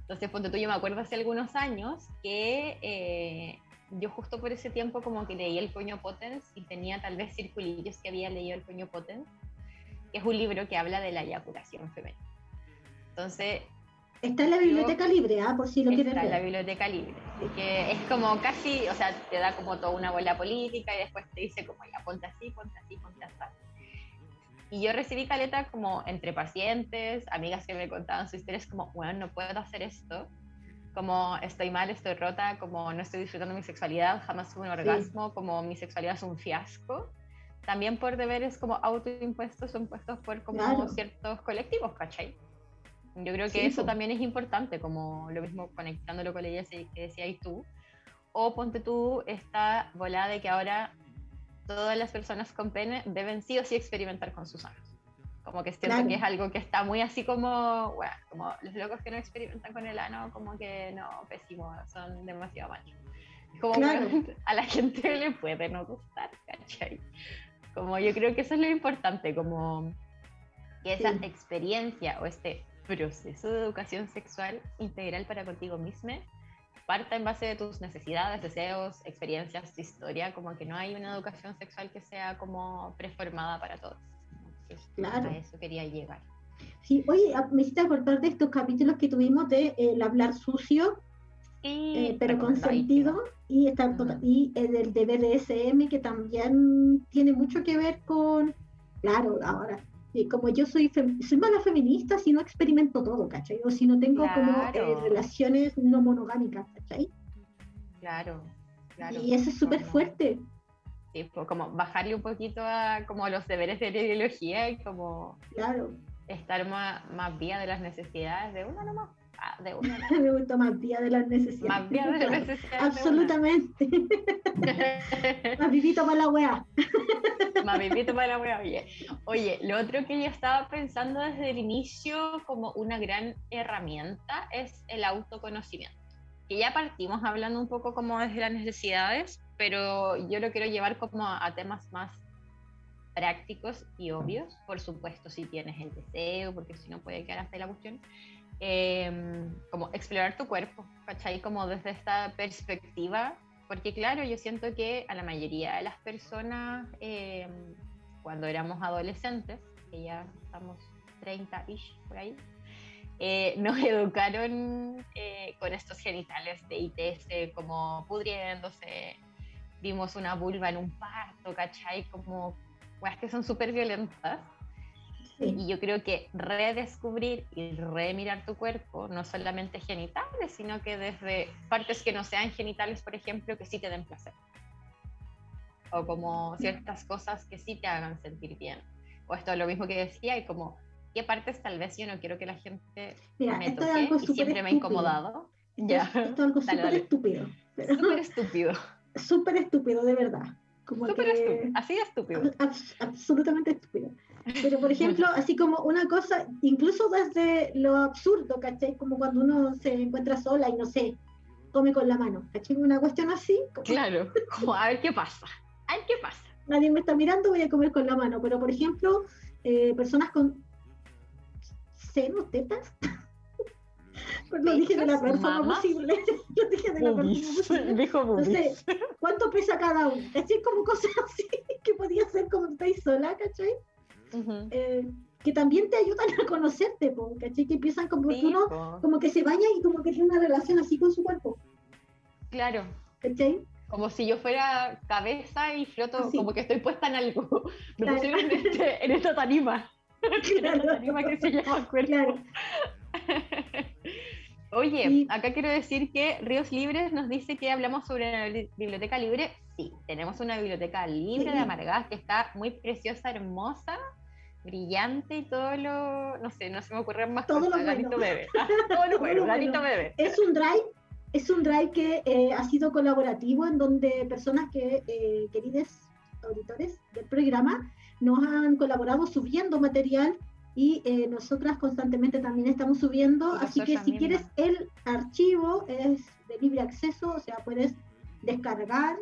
Entonces, ponte tú, yo me acuerdo hace algunos años que eh, yo justo por ese tiempo como que leí El Coño Potens y tenía tal vez circulillos que había leído El Coño Potens, que es un libro que habla de la eyaculación femenina. Entonces, Está en la biblioteca libre, ¿ah? por si lo quieren está en la ver. biblioteca libre. Así que es como casi, o sea, te da como toda una bola política y después te dice como, ya, ponte así, ponte así, ponte así. Y yo recibí caleta como entre pacientes, amigas que me contaban sus historias, como, bueno, no puedo hacer esto, como estoy mal, estoy rota, como no estoy disfrutando mi sexualidad, jamás tuve un orgasmo, como mi sexualidad es un fiasco. También por deberes como autoimpuestos o impuestos por como Claro. ciertos colectivos, ¿cachai? Yo creo que Sí, eso también es importante, como lo mismo conectándolo con ella que decías tú. O ponte tú esta volada de que ahora todas las personas con pene deben sí o sí experimentar con sus anos. Como que siento Claro. que es algo que está muy así como, bueno, como los locos que no experimentan con el ano, como que no, pésimo, son demasiado machos. Como Claro. a la gente le puede no gustar, ¿cachai? Como yo creo que eso es lo importante, como que esa Sí. experiencia o este proceso de educación sexual integral para contigo misma parta en base de tus necesidades, deseos, experiencias, historia, como que no hay una educación sexual que sea como preformada para todos. Entonces, Claro. A eso quería llegar. Sí, oye, ah, me hiciste acordar de estos capítulos que tuvimos de el hablar sucio, Y eh, pero con sentido, y, estar Ujú. y el del de BDSM, que también tiene mucho que ver con, claro, ahora, sí, como yo soy, soy mala feminista si no experimento todo, ¿cachai? O si no tengo como eh, relaciones no monogámicas, ¿cachai? Claro, claro. Y eso es súper fuerte. sí, pues, como bajarle un poquito a como los deberes de la ideología y como Claro, estar más, más vía de las necesidades de uno nomás. Ah, de nomás. me gusta más vía de las necesidades. Más vía de las necesidades. de Absolutamente. más vivito para la weá. Mamipito para la wea, oye. Oye, lo otro que yo estaba pensando desde el inicio como una gran herramienta es el autoconocimiento. Que ya partimos hablando un poco como desde las necesidades, pero yo lo quiero llevar como a, temas más prácticos y obvios. Por supuesto, si tienes el deseo, porque si no puede quedar hasta la cuestión. Eh, como explorar tu cuerpo, ¿cachai? Como desde esta perspectiva porque claro, yo siento que a la mayoría de las personas, eh, cuando éramos adolescentes, que ya estamos 30-ish por ahí, eh, nos educaron eh, con estos genitales de ITS como pudriéndose, vimos una vulva en un parto, ¿cachai? Como weas que son súper violentas. Sí. Y yo creo que redescubrir y remirar tu cuerpo, no solamente genitales, sino que desde partes que no sean genitales, por ejemplo, que sí te den placer. O como ciertas cosas que sí te hagan sentir bien. O esto es lo mismo que decía, y como qué partes tal vez yo no quiero que la gente Mira, me toque algo y siempre me ha estúpido. incomodado. Ya. es, esto es algo súper estúpido. pero- Súper estúpido. Súper estúpido, de verdad. Como Súper que- estúpido. Así de estúpido. ab- abs- absolutamente estúpido. Pero, por ejemplo, así como una cosa, incluso desde lo absurdo, ¿cachai? Como cuando uno se encuentra sola y no sé, come con la mano, ¿cachai? Una cuestión así, como Claro. Como a ver qué pasa. A ver qué pasa. nadie me está mirando, voy a comer con la mano. Pero, por ejemplo, eh, personas con senos, tetas, lo dije de la Mamas. posible. Lo dije de la peor forma posible. Dijo No sé. ¿cuánto pesa cada uno? ¿Cachai? Como cosas así que podía ser como estáis sola, ¿cachai? Eh, que también te ayudan a conocerte, po, ¿cachai? Que empiezan como que uno po, como que se baña y como que tiene una relación así con su cuerpo, claro. ¿cachai? Como si yo fuera cabeza y floto, Así. como que estoy puesta en algo. Me Claro. pusieron en, este, en esta tarima. En esta Claro. tarima que se llama cuerpo. Claro. Oye, Sí. acá quiero decir que Ríos Libres nos dice que hablamos sobre la bibli- biblioteca libre. Sí, tenemos una biblioteca libre Sí. de Amargadas que está muy preciosa, hermosa, brillante y todo lo. No sé, no se me ocurren más Todo lo cosas. bueno. Ganito bebé. Ah, todo lo bueno, lo bueno. Es un drive, es un drive que eh, ha sido colaborativo en donde personas que, eh, queridos auditores del programa, nos han colaborado subiendo material y eh, nosotras constantemente también estamos subiendo, así que si mismas. quieres el archivo es de libre acceso, o sea, puedes descargar,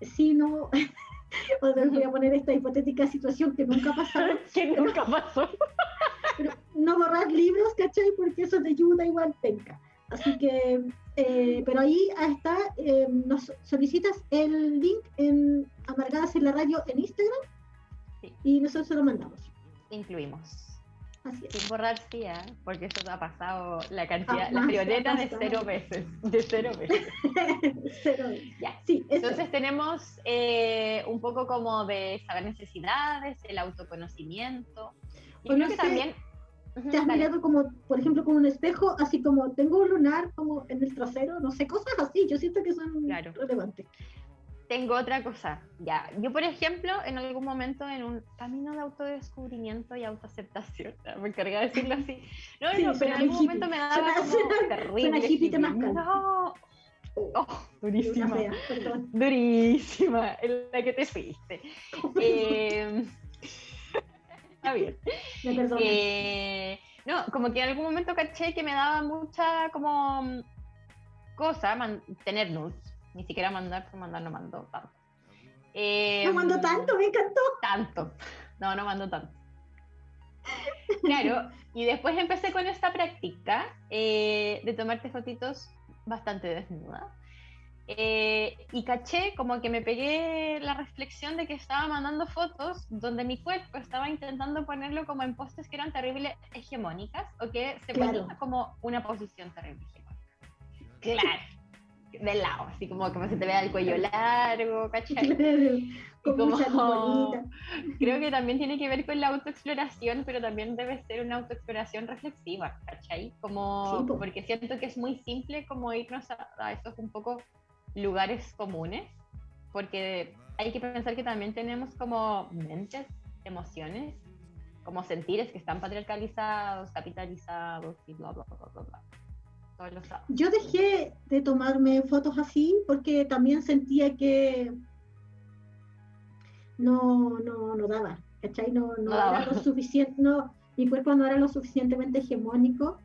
si no, o sea, voy a poner esta hipotética situación que nunca ha pasado, Que nunca pasó. pero no borrar libros, ¿cachai? Porque eso te ayuda igual penca. Así que, eh, pero ahí está, eh, nos solicitas el link en Amargadas en la Radio en Instagram Sí. y nosotros se lo mandamos. Incluimos. Sin borrar ¿eh? porque eso ha pasado la cantidad, Ah, la más, frioleta de cero veces. De cero veces. Cero. Ya. Sí, eso. Entonces tenemos eh, un poco como de saber necesidades, el autoconocimiento. Yo O creo no que sé, también... Te has dale. mirado como, por ejemplo, con un espejo, así como tengo un lunar como en el trasero, no sé, cosas así, yo siento que son Claro. relevantes. Tengo otra cosa. Ya, yo por ejemplo, en algún momento en un camino de autodescubrimiento y autoaceptación, me encargué de decirlo así. No, Sí, no, pero en algún hippie. momento me daba como suena- terrible. suena hippie temazcal. No, Oh, oh, durísima. fea. Durísima, en la que te fuiste. Eh, está bien. Eh, no, como que en algún momento caché que me daba mucha como cosa man- tener nudes. Ni siquiera mandar, por mandar no mando tanto. Eh, no mando tanto, me encantó. Tanto. No, no mando tanto. Claro, y después empecé con esta práctica eh, de tomarte fotitos bastante desnuda. Eh, y caché como que me pegué la reflexión de que estaba mandando fotos donde mi cuerpo estaba intentando ponerlo como en postes que eran terribles hegemónicas o que se Claro. ponía como una posición terrible hegemónica. Claro, de lado, así como que se te vea el cuello largo, ¿cachai? Como- mucha. Creo que también tiene que ver con la autoexploración, pero también debe ser una autoexploración reflexiva, ¿cachai? Como, Sí, po. porque siento que es muy simple como irnos a, a esos un poco lugares comunes, porque hay que pensar que también tenemos como mentes, emociones, como sentires que están patriarcalizados, capitalizados y bla, bla, bla, bla, bla. Todos los lados. Yo dejé de tomarme fotos así porque también sentía que no, no, no daba, ¿cachai? No, no No daba. era lo suficiente, no, mi cuerpo no era lo suficientemente hegemónico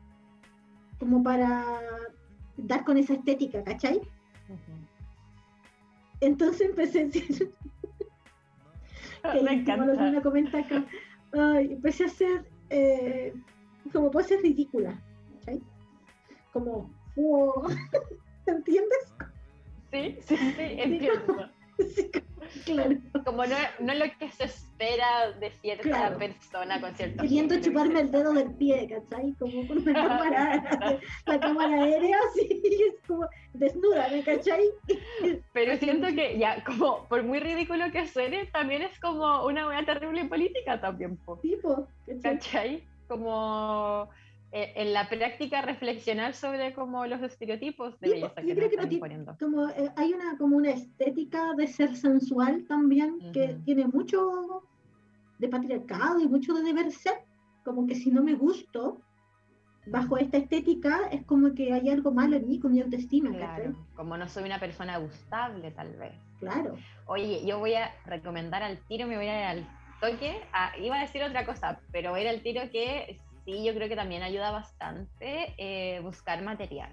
como para dar con esa estética, ¿cachai? Entonces empecé a hacer, me encanta. comenta acá, ay, empecé a hacer, eh, como poses ridículas, ¿cachai? Como, wow, ¿entiendes? Sí, sí, sí, entiendo. Sí, claro. como no, no lo que se espera de cierta Claro. persona con cierto Queriendo chuparme el dedo del pie, ¿cachai? Como con una cámara, la cámara aérea, así, es como desnuda, ¿me cachai? Pero siento que ya, como por muy ridículo que suene, también es como una buena terrible política también, po, Tipo, ¿cachai? ¿cachai? Como en la práctica reflexionar sobre como los estereotipos de Sí, belleza yo que creo nos que están imponiendo. Como eh, hay una, como una estética de ser sensual también, que Ujú. tiene mucho de patriarcado y mucho de deber ser. Como que si no me gusto bajo esta estética, es como que hay algo malo en mí, con mi autoestima. Claro, como no soy una persona gustable tal vez. Claro. Oye, yo voy a recomendar al tiro, me voy a ir al toque. Ah, iba a decir otra cosa, pero voy a ir al tiro que sí, yo creo que también ayuda bastante eh, buscar material.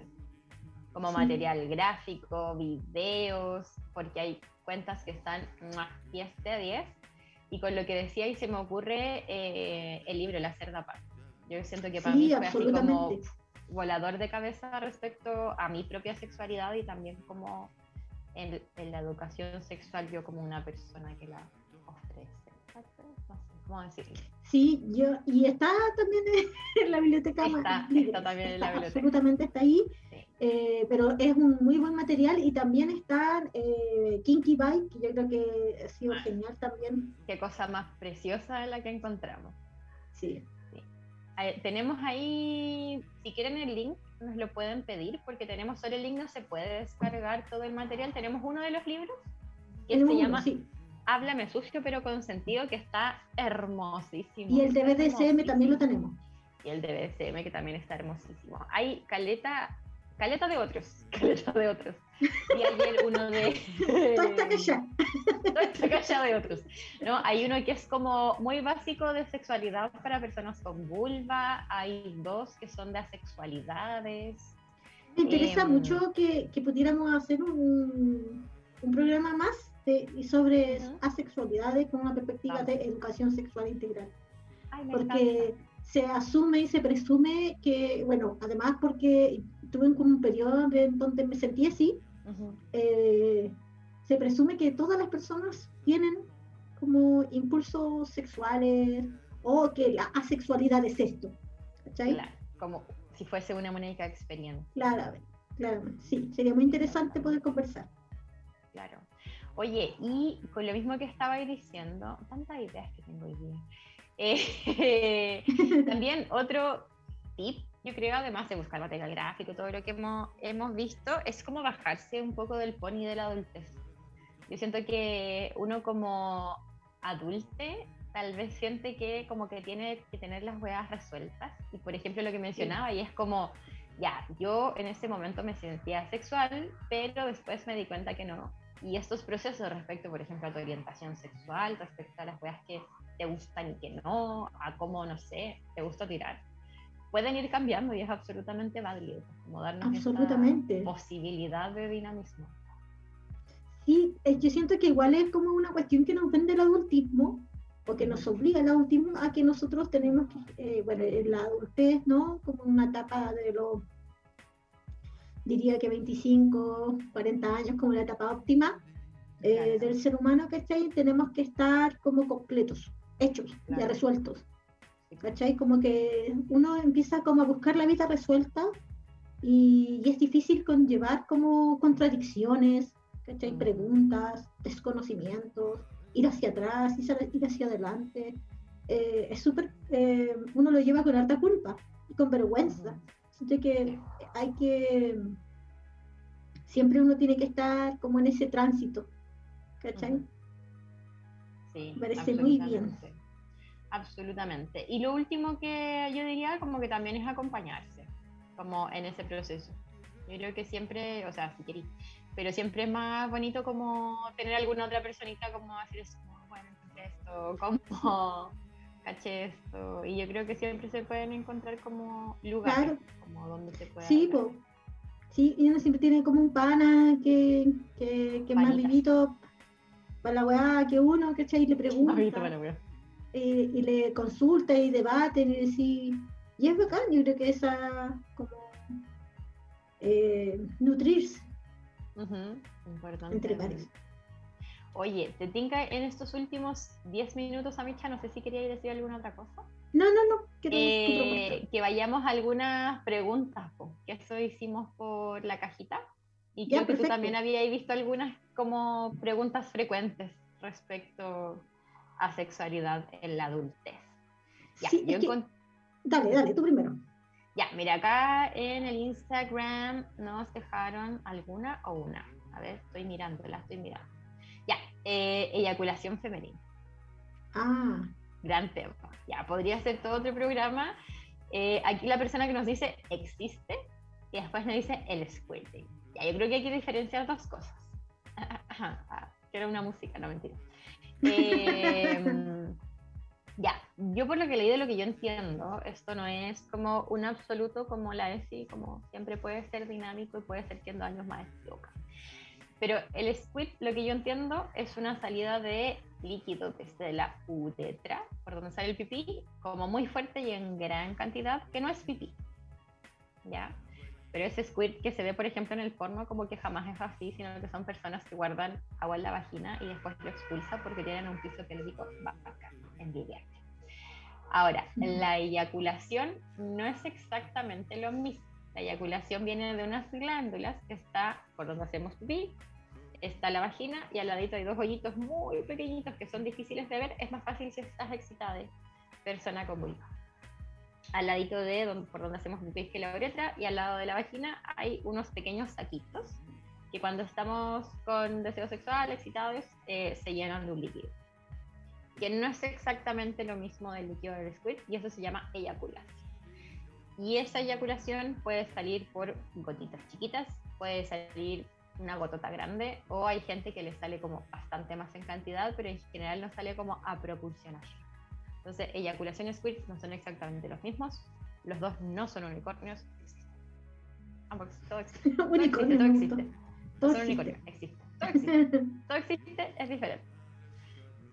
Como Sí. material gráfico, videos, porque hay cuentas que están ¡mua! 10 de 10. Y con lo que decía, y se me ocurre eh, el libro La Cerda Paz. Yo siento que para Sí, mí fue así como volador de cabeza respecto a mi propia sexualidad y también como en, en la educación sexual yo como una persona que la cómo decirlo. Sí, yo, y está también en la biblioteca. Está, está también en la biblioteca. Absolutamente está ahí, Sí. eh, pero es un muy buen material y también está eh, Kinky Bike, que yo creo que ha sido Ah. genial también. Qué cosa más preciosa la que encontramos. Sí, tenemos ahí, si quieren el link, nos lo pueden pedir, porque tenemos solo el link, no se puede descargar todo el material. Tenemos uno de los libros que se llama sí. Háblame sucio, pero con sentido, que está hermosísimo. Y el de BDSM también lo tenemos. Y el de BDSM, que también está hermosísimo. Hay caleta, caleta de otros, caleta de otros. Y ayer uno de... Todo está callado. Todo está callado de otros. ¿no? Hay uno que es como muy básico de sexualidad para personas con vulva, hay dos que son de asexualidades. Me interesa Em, mucho que, que pudiéramos hacer un, un programa más de, y sobre asexualidades con una perspectiva Vamos. de educación sexual integral. Ay, Porque se asume y se presume que, bueno, además porque tuve como un periodo de- en donde me sentí así, eh, se presume que todas las personas tienen como impulsos sexuales o que la asexualidad es esto. ¿Cachai? Claro, como si fuese una única experiencia. Claramente, claramente, sí. Sería muy interesante poder conversar. Claro. Oye, y con lo mismo que estabais diciendo, tantas ideas que tengo hoy día. eh, también otro tip, yo creo, además de buscar material gráfico, todo lo que hemos, hemos visto, es como bajarse un poco del pony de la adultez. Yo siento que uno como adulte tal vez siente que como que tiene que tener las weas resueltas. Y por ejemplo lo que mencionaba, y es como, ya, yo en ese momento me sentía sexual, pero después me di cuenta que no. Y estos procesos respecto, por ejemplo, a tu orientación sexual, respecto a las weas que te gustan y que no, a cómo, no sé, te gusta tirar, pueden ir cambiando y es absolutamente válido, como darnos Absolutamente. posibilidad de dinamismo. Sí, yo siento que igual es como una cuestión que nos vende el adultismo, o que nos obliga el adultismo a que nosotros tenemos que, eh, bueno, en la adultez, ¿no? Como una etapa de los, diría que 25, 40 años como la etapa óptima eh, Claro. del ser humano, ¿cachai? Tenemos que estar como completos, hechos, ya Claro. resueltos. ¿cachai? Como que uno empieza como a buscar la vida resuelta y, y es difícil conllevar como contradicciones, ¿cachai? Mm. Preguntas, desconocimientos, ir hacia atrás, ir hacia, ir hacia adelante. Eh, es súper, eh, uno lo lleva con harta culpa y con vergüenza. Siento que hay que, siempre uno tiene que estar como en ese tránsito, ¿cachai? Sí, parece muy bien. absolutamente. Y lo último que yo diría como que también es acompañarse, como en ese proceso. Yo creo que siempre, o sea, si queréis, pero siempre es más bonito como tener alguna otra personita como decir eso, como, bueno, esto, como caché esto. Y yo creo que siempre se pueden encontrar como lugares, Claro. como donde se pueda. Sí. Sí, y uno siempre tiene como un pana que, que, que más vivito para la weá que uno, ¿cachai? Y le pregunta, bueno. eh, y le consulta y debaten y decir, y es bacán, yo creo que esa, como, eh, nutrirse importante. entre pares. Oye, ¿te tinca en estos últimos 10 minutos, Amicha? No sé si queríais decir alguna otra cosa. No, no, no, Eh, que vayamos a algunas preguntas, po, que eso hicimos por la cajita. Y Ya, creo que tú también habías visto algunas como preguntas frecuentes respecto a sexualidad en la adultez. Ya, Sí, yo que- Dale, dale, tú primero. ya, mira, acá en el Instagram nos dejaron alguna o una. A ver, estoy mirando, la estoy mirando. Ya, eh, eyaculación femenina. Ah, Gran tema. Ya, podría ser todo otro programa. Eh, aquí la persona que nos dice existe y después nos dice el squirting. Ya, yo creo que hay que diferenciar dos cosas. Ah, Quiero una música, no mentira. Eh, ya, yo por lo que leí de lo que yo entiendo, esto no es como un absoluto como la ESI, como siempre puede ser dinámico y puede ser que en dos años más loca. Pero el squirt, lo que yo entiendo, es una salida de líquido desde la uretra, por donde sale el pipí, como muy fuerte y en gran cantidad, que no es pipí. ¿ya? Pero ese squirt que se ve, por ejemplo, en el porno, como que jamás es así, sino que son personas que guardan agua en la vagina y después lo expulsan porque tienen un piso pélvico bacán, envidiable. Ahora, la eyaculación no es exactamente lo mismo. La eyaculación viene de unas glándulas que está por donde hacemos pipí, está la vagina y al ladito hay dos hoyitos muy pequeñitos que son difíciles de ver. Es más fácil si estás excitada, persona con vulva al ladito de donde, por donde hacemos pipí que la uretra y al lado de la vagina hay unos pequeños saquitos que cuando estamos con deseo sexual, excitados, eh, se llenan de un líquido. Que no es exactamente lo mismo del líquido del squirt y eso se llama eyaculación. Y esa eyaculación puede salir por gotitas chiquitas, puede salir una gotota grande o hay gente que le sale como bastante más en cantidad, pero en general no sale como a proporcionar. Entonces, eyaculación y squirt no son exactamente los mismos. Los dos no son unicornios. Porque todo existe. Todo existe, todo existe. Todo son unicornios, existe. Todo existe. Todo existe, es diferente.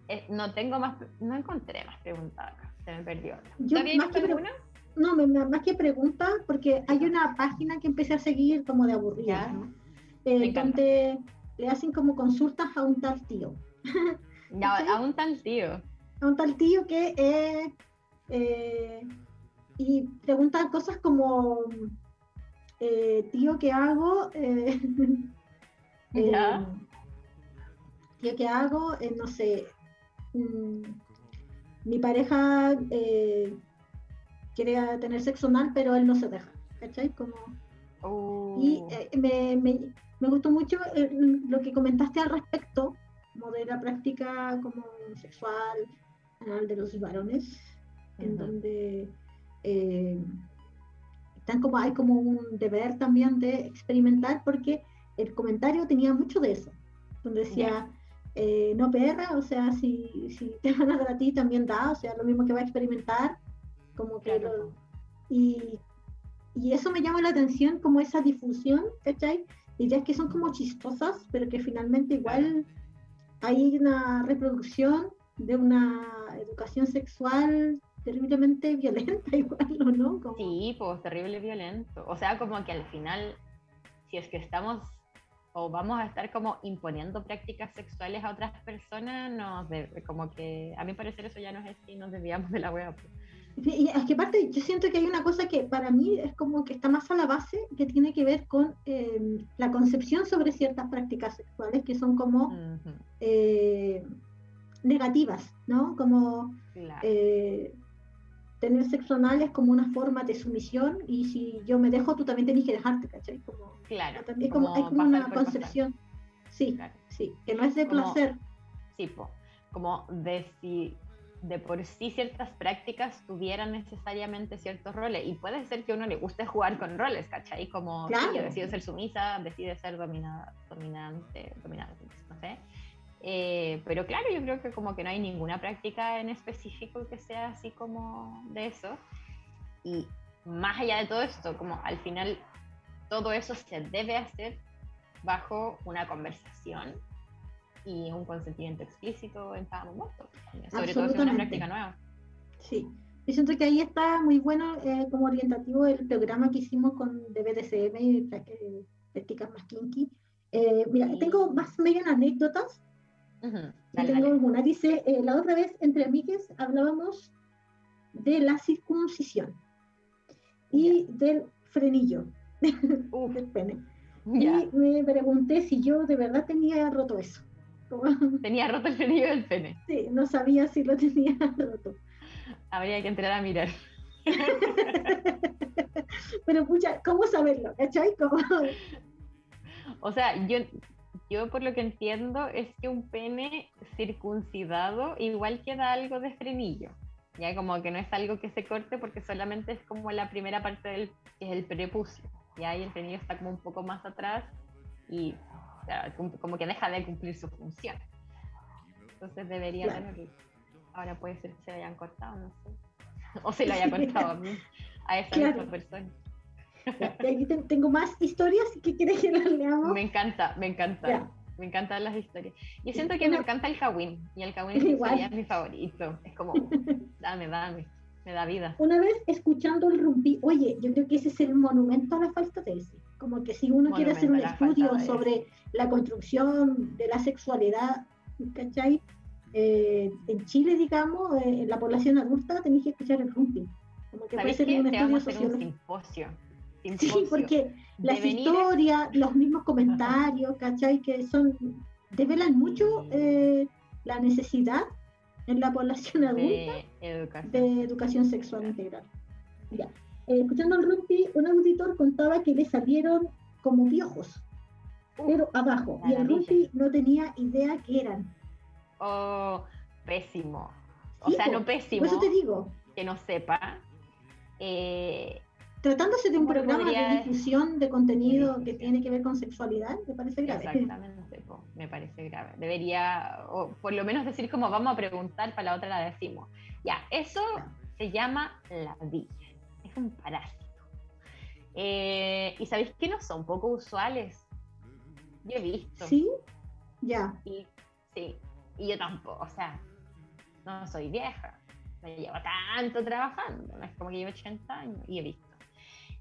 Eh, no tengo más, no encontré más preguntas acá. Se me perdió. Yo, más que alguna? No, más que preguntas, porque hay una página que empecé a seguir como de aburrida, ¿no? Eh, donde le hacen como consultas a un tal tío. Ya, a un tal tío a un tal tío que eh, eh, y pregunta cosas como eh, tío qué hago tío qué hago no sé mm, mi pareja quiere tener sexo mal pero él no se deja ¿cachai? como y oh. me, me, me, gustó mucho lo que comentaste al respecto como de la práctica como sexual de los varones, en donde eh, están como, hay como un deber también de experimentar, porque el comentario tenía mucho de eso, donde decía, eh, no perra, o sea, si, si te van a dar a ti también da, o sea, lo mismo que va a experimentar, como que y, y eso me llama la atención, como esa difusión, ¿cachai? Ideas que son como chistosas, pero que finalmente igual hay una reproducción de una educación sexual terriblemente violenta igual, ¿no? Sí, pues terrible violento. O sea, como que al final, si es que estamos o vamos a estar como imponiendo prácticas sexuales a otras personas, nos como que a mi parecer eso ya no es así, nos desviamos de la web. Pues. Y es que aparte yo siento que hay una cosa que para mí es como que está más a la base, que tiene que ver con em, la concepción sobre ciertas prácticas sexuales, que son como negativas, ¿no? Como eh, tener sexo anal es como una forma de sumisión y si yo me dejo, tú también tenés que dejarte, ¿cachai? Como, claro. Es como, hay como una concepción, sí, sí, que no es de placer. Sí, como de si de por sí ciertas prácticas tuvieran necesariamente ciertos roles y puede ser que a uno le guste jugar con roles, ¿cachai? Como claro. yo decido ser sumisa, decide ser dominada, dominante, dominante, no sé. Eh, pero claro, yo creo que como que no hay ninguna práctica en específico que sea así como de eso. Y más allá de todo esto, como al final todo eso se debe hacer bajo una conversación y un consentimiento explícito en cada momento. Sobre todo si es una práctica nueva. Sí. Yo siento que ahí está muy bueno eh, como orientativo el programa que hicimos con DBDCM y prácticas más kinky. Eh, mira, tengo más medio anécdotas tengo alguna. Dice, eh, la otra vez entre amigues hablábamos de la circuncisión y del frenillo del pene. Y me pregunté si yo de verdad tenía roto eso. Tenía roto el frenillo del pene. Sí, no sabía si lo tenía roto. Habría que entrar a mirar. Pero pucha, ¿cómo saberlo? ¿Cachai? O sea, yo yo por lo que entiendo es que un pene circuncidado igual queda algo de frenillo. Ya como que no es algo que se corte porque solamente es como la primera parte del que es el prepucio. Ya y el frenillo está como un poco más atrás y como que deja de cumplir su función. Entonces debería tenerlo. Ahora puede ser que se lo hayan cortado, no sé. O se lo haya cortado a mí, a esa misma persona. Aquí tengo más historias que quieres que las leamos. Me encanta, me encanta. Me encantan las historias. Yo siento que me encanta el Hawin y el Hawin es mi favorito. Es como, dame, dame. me da vida. Una vez escuchando el rumpi, oye, yo creo que ese es el monumento a la falta de ese. Como que si uno quiere hacer un la estudio sobre la construcción de la sexualidad, ¿cachai? Eh, en Chile, digamos, eh, en la población adulta, tenéis que escuchar el rumpi. Como que puede ¿Sabéis ser qué? un Te estudio un simposio. Sí, porque las historias, los mismos comentarios, ¿cachai? Que son, develan mucho eh, la necesidad en la población adulta de educación. de educación sexual integral. Ya. Eh, escuchando al Rumpi, un auditor contaba que le salieron como piojos, pero abajo, y el. Rumpi no tenía idea qué eran. Oh, pésimo. O Sí, sea, no Por pésimo, eso te digo, que no sepa. Eh, tratándose de un ¿Cómo lo programa podría de difusión de contenido que tiene que ver con sexualidad, me parece grave. exactamente, me parece grave. Debería, o por lo menos decir como vamos a preguntar, para la otra la decimos. Ya, eso se llama ladilla. Es un parásito. Eh, y sabéis que no son poco usuales. Yo he visto. ¿Sí? Ya. Y, sí, y yo tampoco, o sea, no soy vieja, me llevo tanto trabajando, no es como que llevo 80 años y he visto.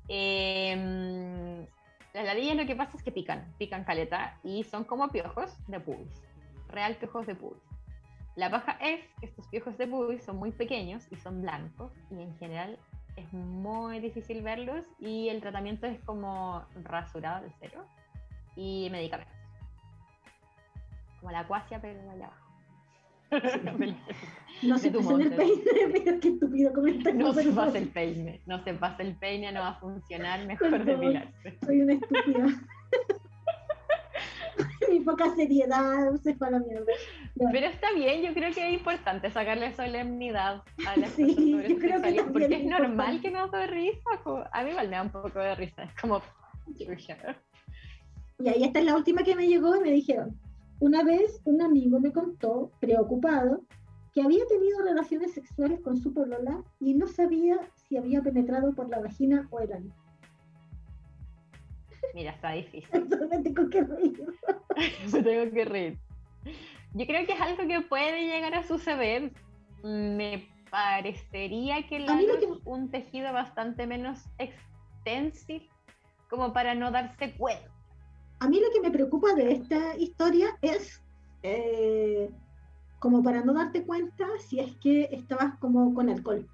Eh, las ladillas lo que pasa es que pican, pican caleta y son como piojos de pubis, real piojos de pubis. La paja es que estos piojos de pubis son muy pequeños y son blancos y en general es muy difícil verlos y el tratamiento es como rasurado de cero y medicamentos. Como la acuacia, pero allá abajo. No se pasa el peine, pero qué estúpido comentario. no se pasa el peine, no se pasa el peine, no va a funcionar, mejor Perdón. depilarse. Soy una estúpida. Mi poca seriedad se fue a la mierda. Pero está bien, yo creo que es importante sacarle solemnidad a las Sí, cosas yo creo que porque es es normal que nos dé risa. A mí igual me da un poco de risa, es como... Y ahí esta es la última que me llegó y me dijeron, una vez un amigo me contó, preocupado, que había tenido relaciones sexuales con su polola y no sabía si había penetrado por la vagina o el ano. Mira, está difícil. Me tengo que reír. Me tengo que reír. Yo creo que es algo que puede llegar a suceder. Me parecería que el A mí lo ano que- es un tejido bastante menos extensive como para no darse cuenta. A mí lo que me preocupa de esta historia es, eh, como para no darte cuenta, si es que estabas como con alcohol.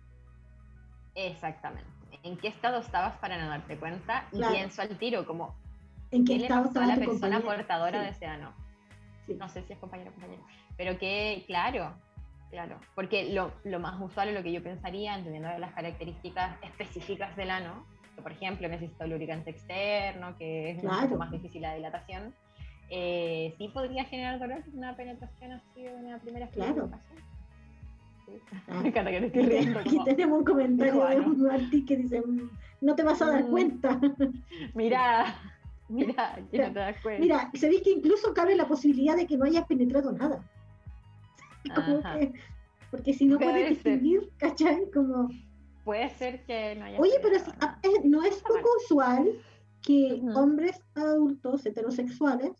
Exactamente. ¿En qué estado estabas para no darte cuenta? Y Claro. pienso al tiro, como, ¿En ¿qué qué estado estaba la persona compañera? portadora Sí. de ese ano? Sí. No sé si es compañero o compañera. Pero que, claro, claro. Porque lo, lo más usual, o lo que yo pensaría, entendiendo las características específicas del ano, que por ejemplo necesita lubricante externo, que es un Claro. poco más difícil la dilatación, eh, sí podría generar dolor una penetración así de una primera Claro. ocasión. Me encanta que te estoy riendo. Aquí como, tenemos un comentario de un Martí que dice, "Mm, no te vas a dar Mm. cuenta. Mira, mira, que no te das cuenta. Mira, sabéis que incluso cabe la posibilidad de que no hayas penetrado nada. Como Ajá. que- porque si no Puede puedes distinguir, ¿cachai? Como, Puede ser que no haya. oye, pero es- ah, es- no es poco usual que hombres adultos heterosexuales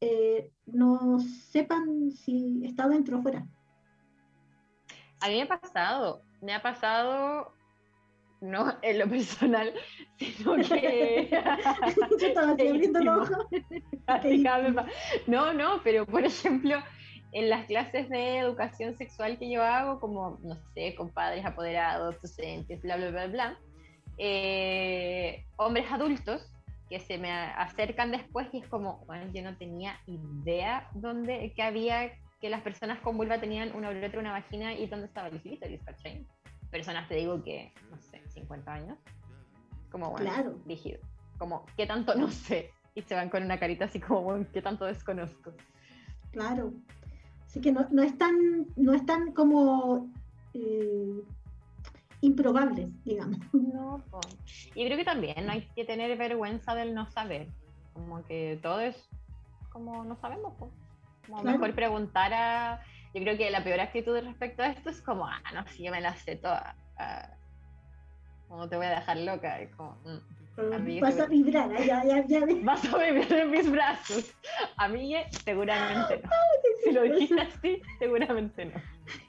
eh, no sepan si está dentro o fuera. A mí me ha pasado, me ha pasado, no en lo personal, sino que... Yo estaba abriendo. No, no, pero por ejemplo, en las clases de educación sexual que yo hago, como, no sé, con padres apoderados, docentes, bla, bla, bla, bla, eh, hombres adultos que se me acercan después y es como, bueno, yo no tenía idea dónde, que había, que las personas con vulva tenían una uretra, una vagina y dónde estaba el clítoris, ¿cachai? Personas, te digo que, no sé, 50 años. Como, bueno, Claro. rígido. Como, ¿qué tanto no sé? Y se van con una carita así como, bueno, ¿qué tanto desconozco? Claro. Así que no, no es tan, no es tan como eh, improbable, digamos. No, po. Y creo que también no hay que tener vergüenza del no saber. Como que todo es como no sabemos. po. Como Claro. mejor preguntar a. Yo creo que la peor actitud respecto a esto es como, ah, no, si yo me la sé toda. ah, ¿Cómo te voy a dejar loca? Es como, mm, Vas a vibrar, ah, ya, ya, ya. vas a vivir en mis brazos. A mí, seguramente no. Si lo dijiste así, seguramente no.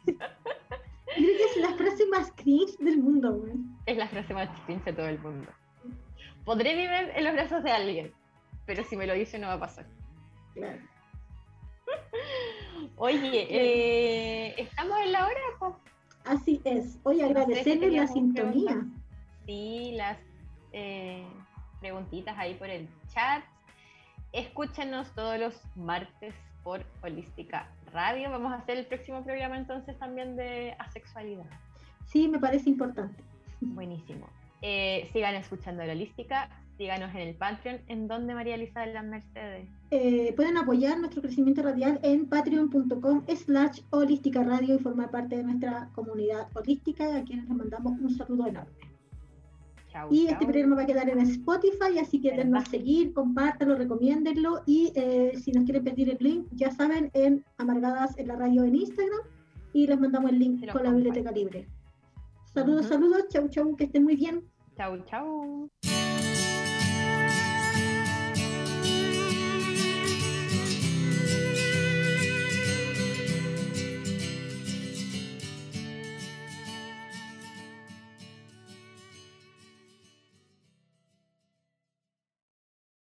Creo que es la frase más cringe del mundo, güey. Es la frase más cringe de todo el mundo. Podré vivir en los brazos de alguien, pero si me lo dice no va a pasar. Claro. Oye, eh, ¿estamos en la hora? po? Así es. Si agradecerles la sintonía. preguntas. Sí, las eh, preguntitas ahí por el chat. Escúchenos todos los martes por Holística Radio. Vamos a hacer el próximo programa entonces también de asexualidad. Sí, me parece importante. Buenísimo. Eh, sigan escuchando la Holística. Síganos en el Patreon. ¿En donde María Elisa de las Mercedes? Eh, pueden apoyar nuestro crecimiento radial en patreon.com slash holística radio y formar parte de nuestra comunidad holística, a quienes les mandamos un saludo enorme. Chau, Y este programa va a quedar en Spotify, así que denlo a seguir, compártanlo, recomiéndenlo y eh, si nos quieren pedir el link, ya saben, en Amargadas en la radio en Instagram y les mandamos el link con la biblioteca libre. Saludos, saludos, chau chau, que estén muy bien. Chau, chau.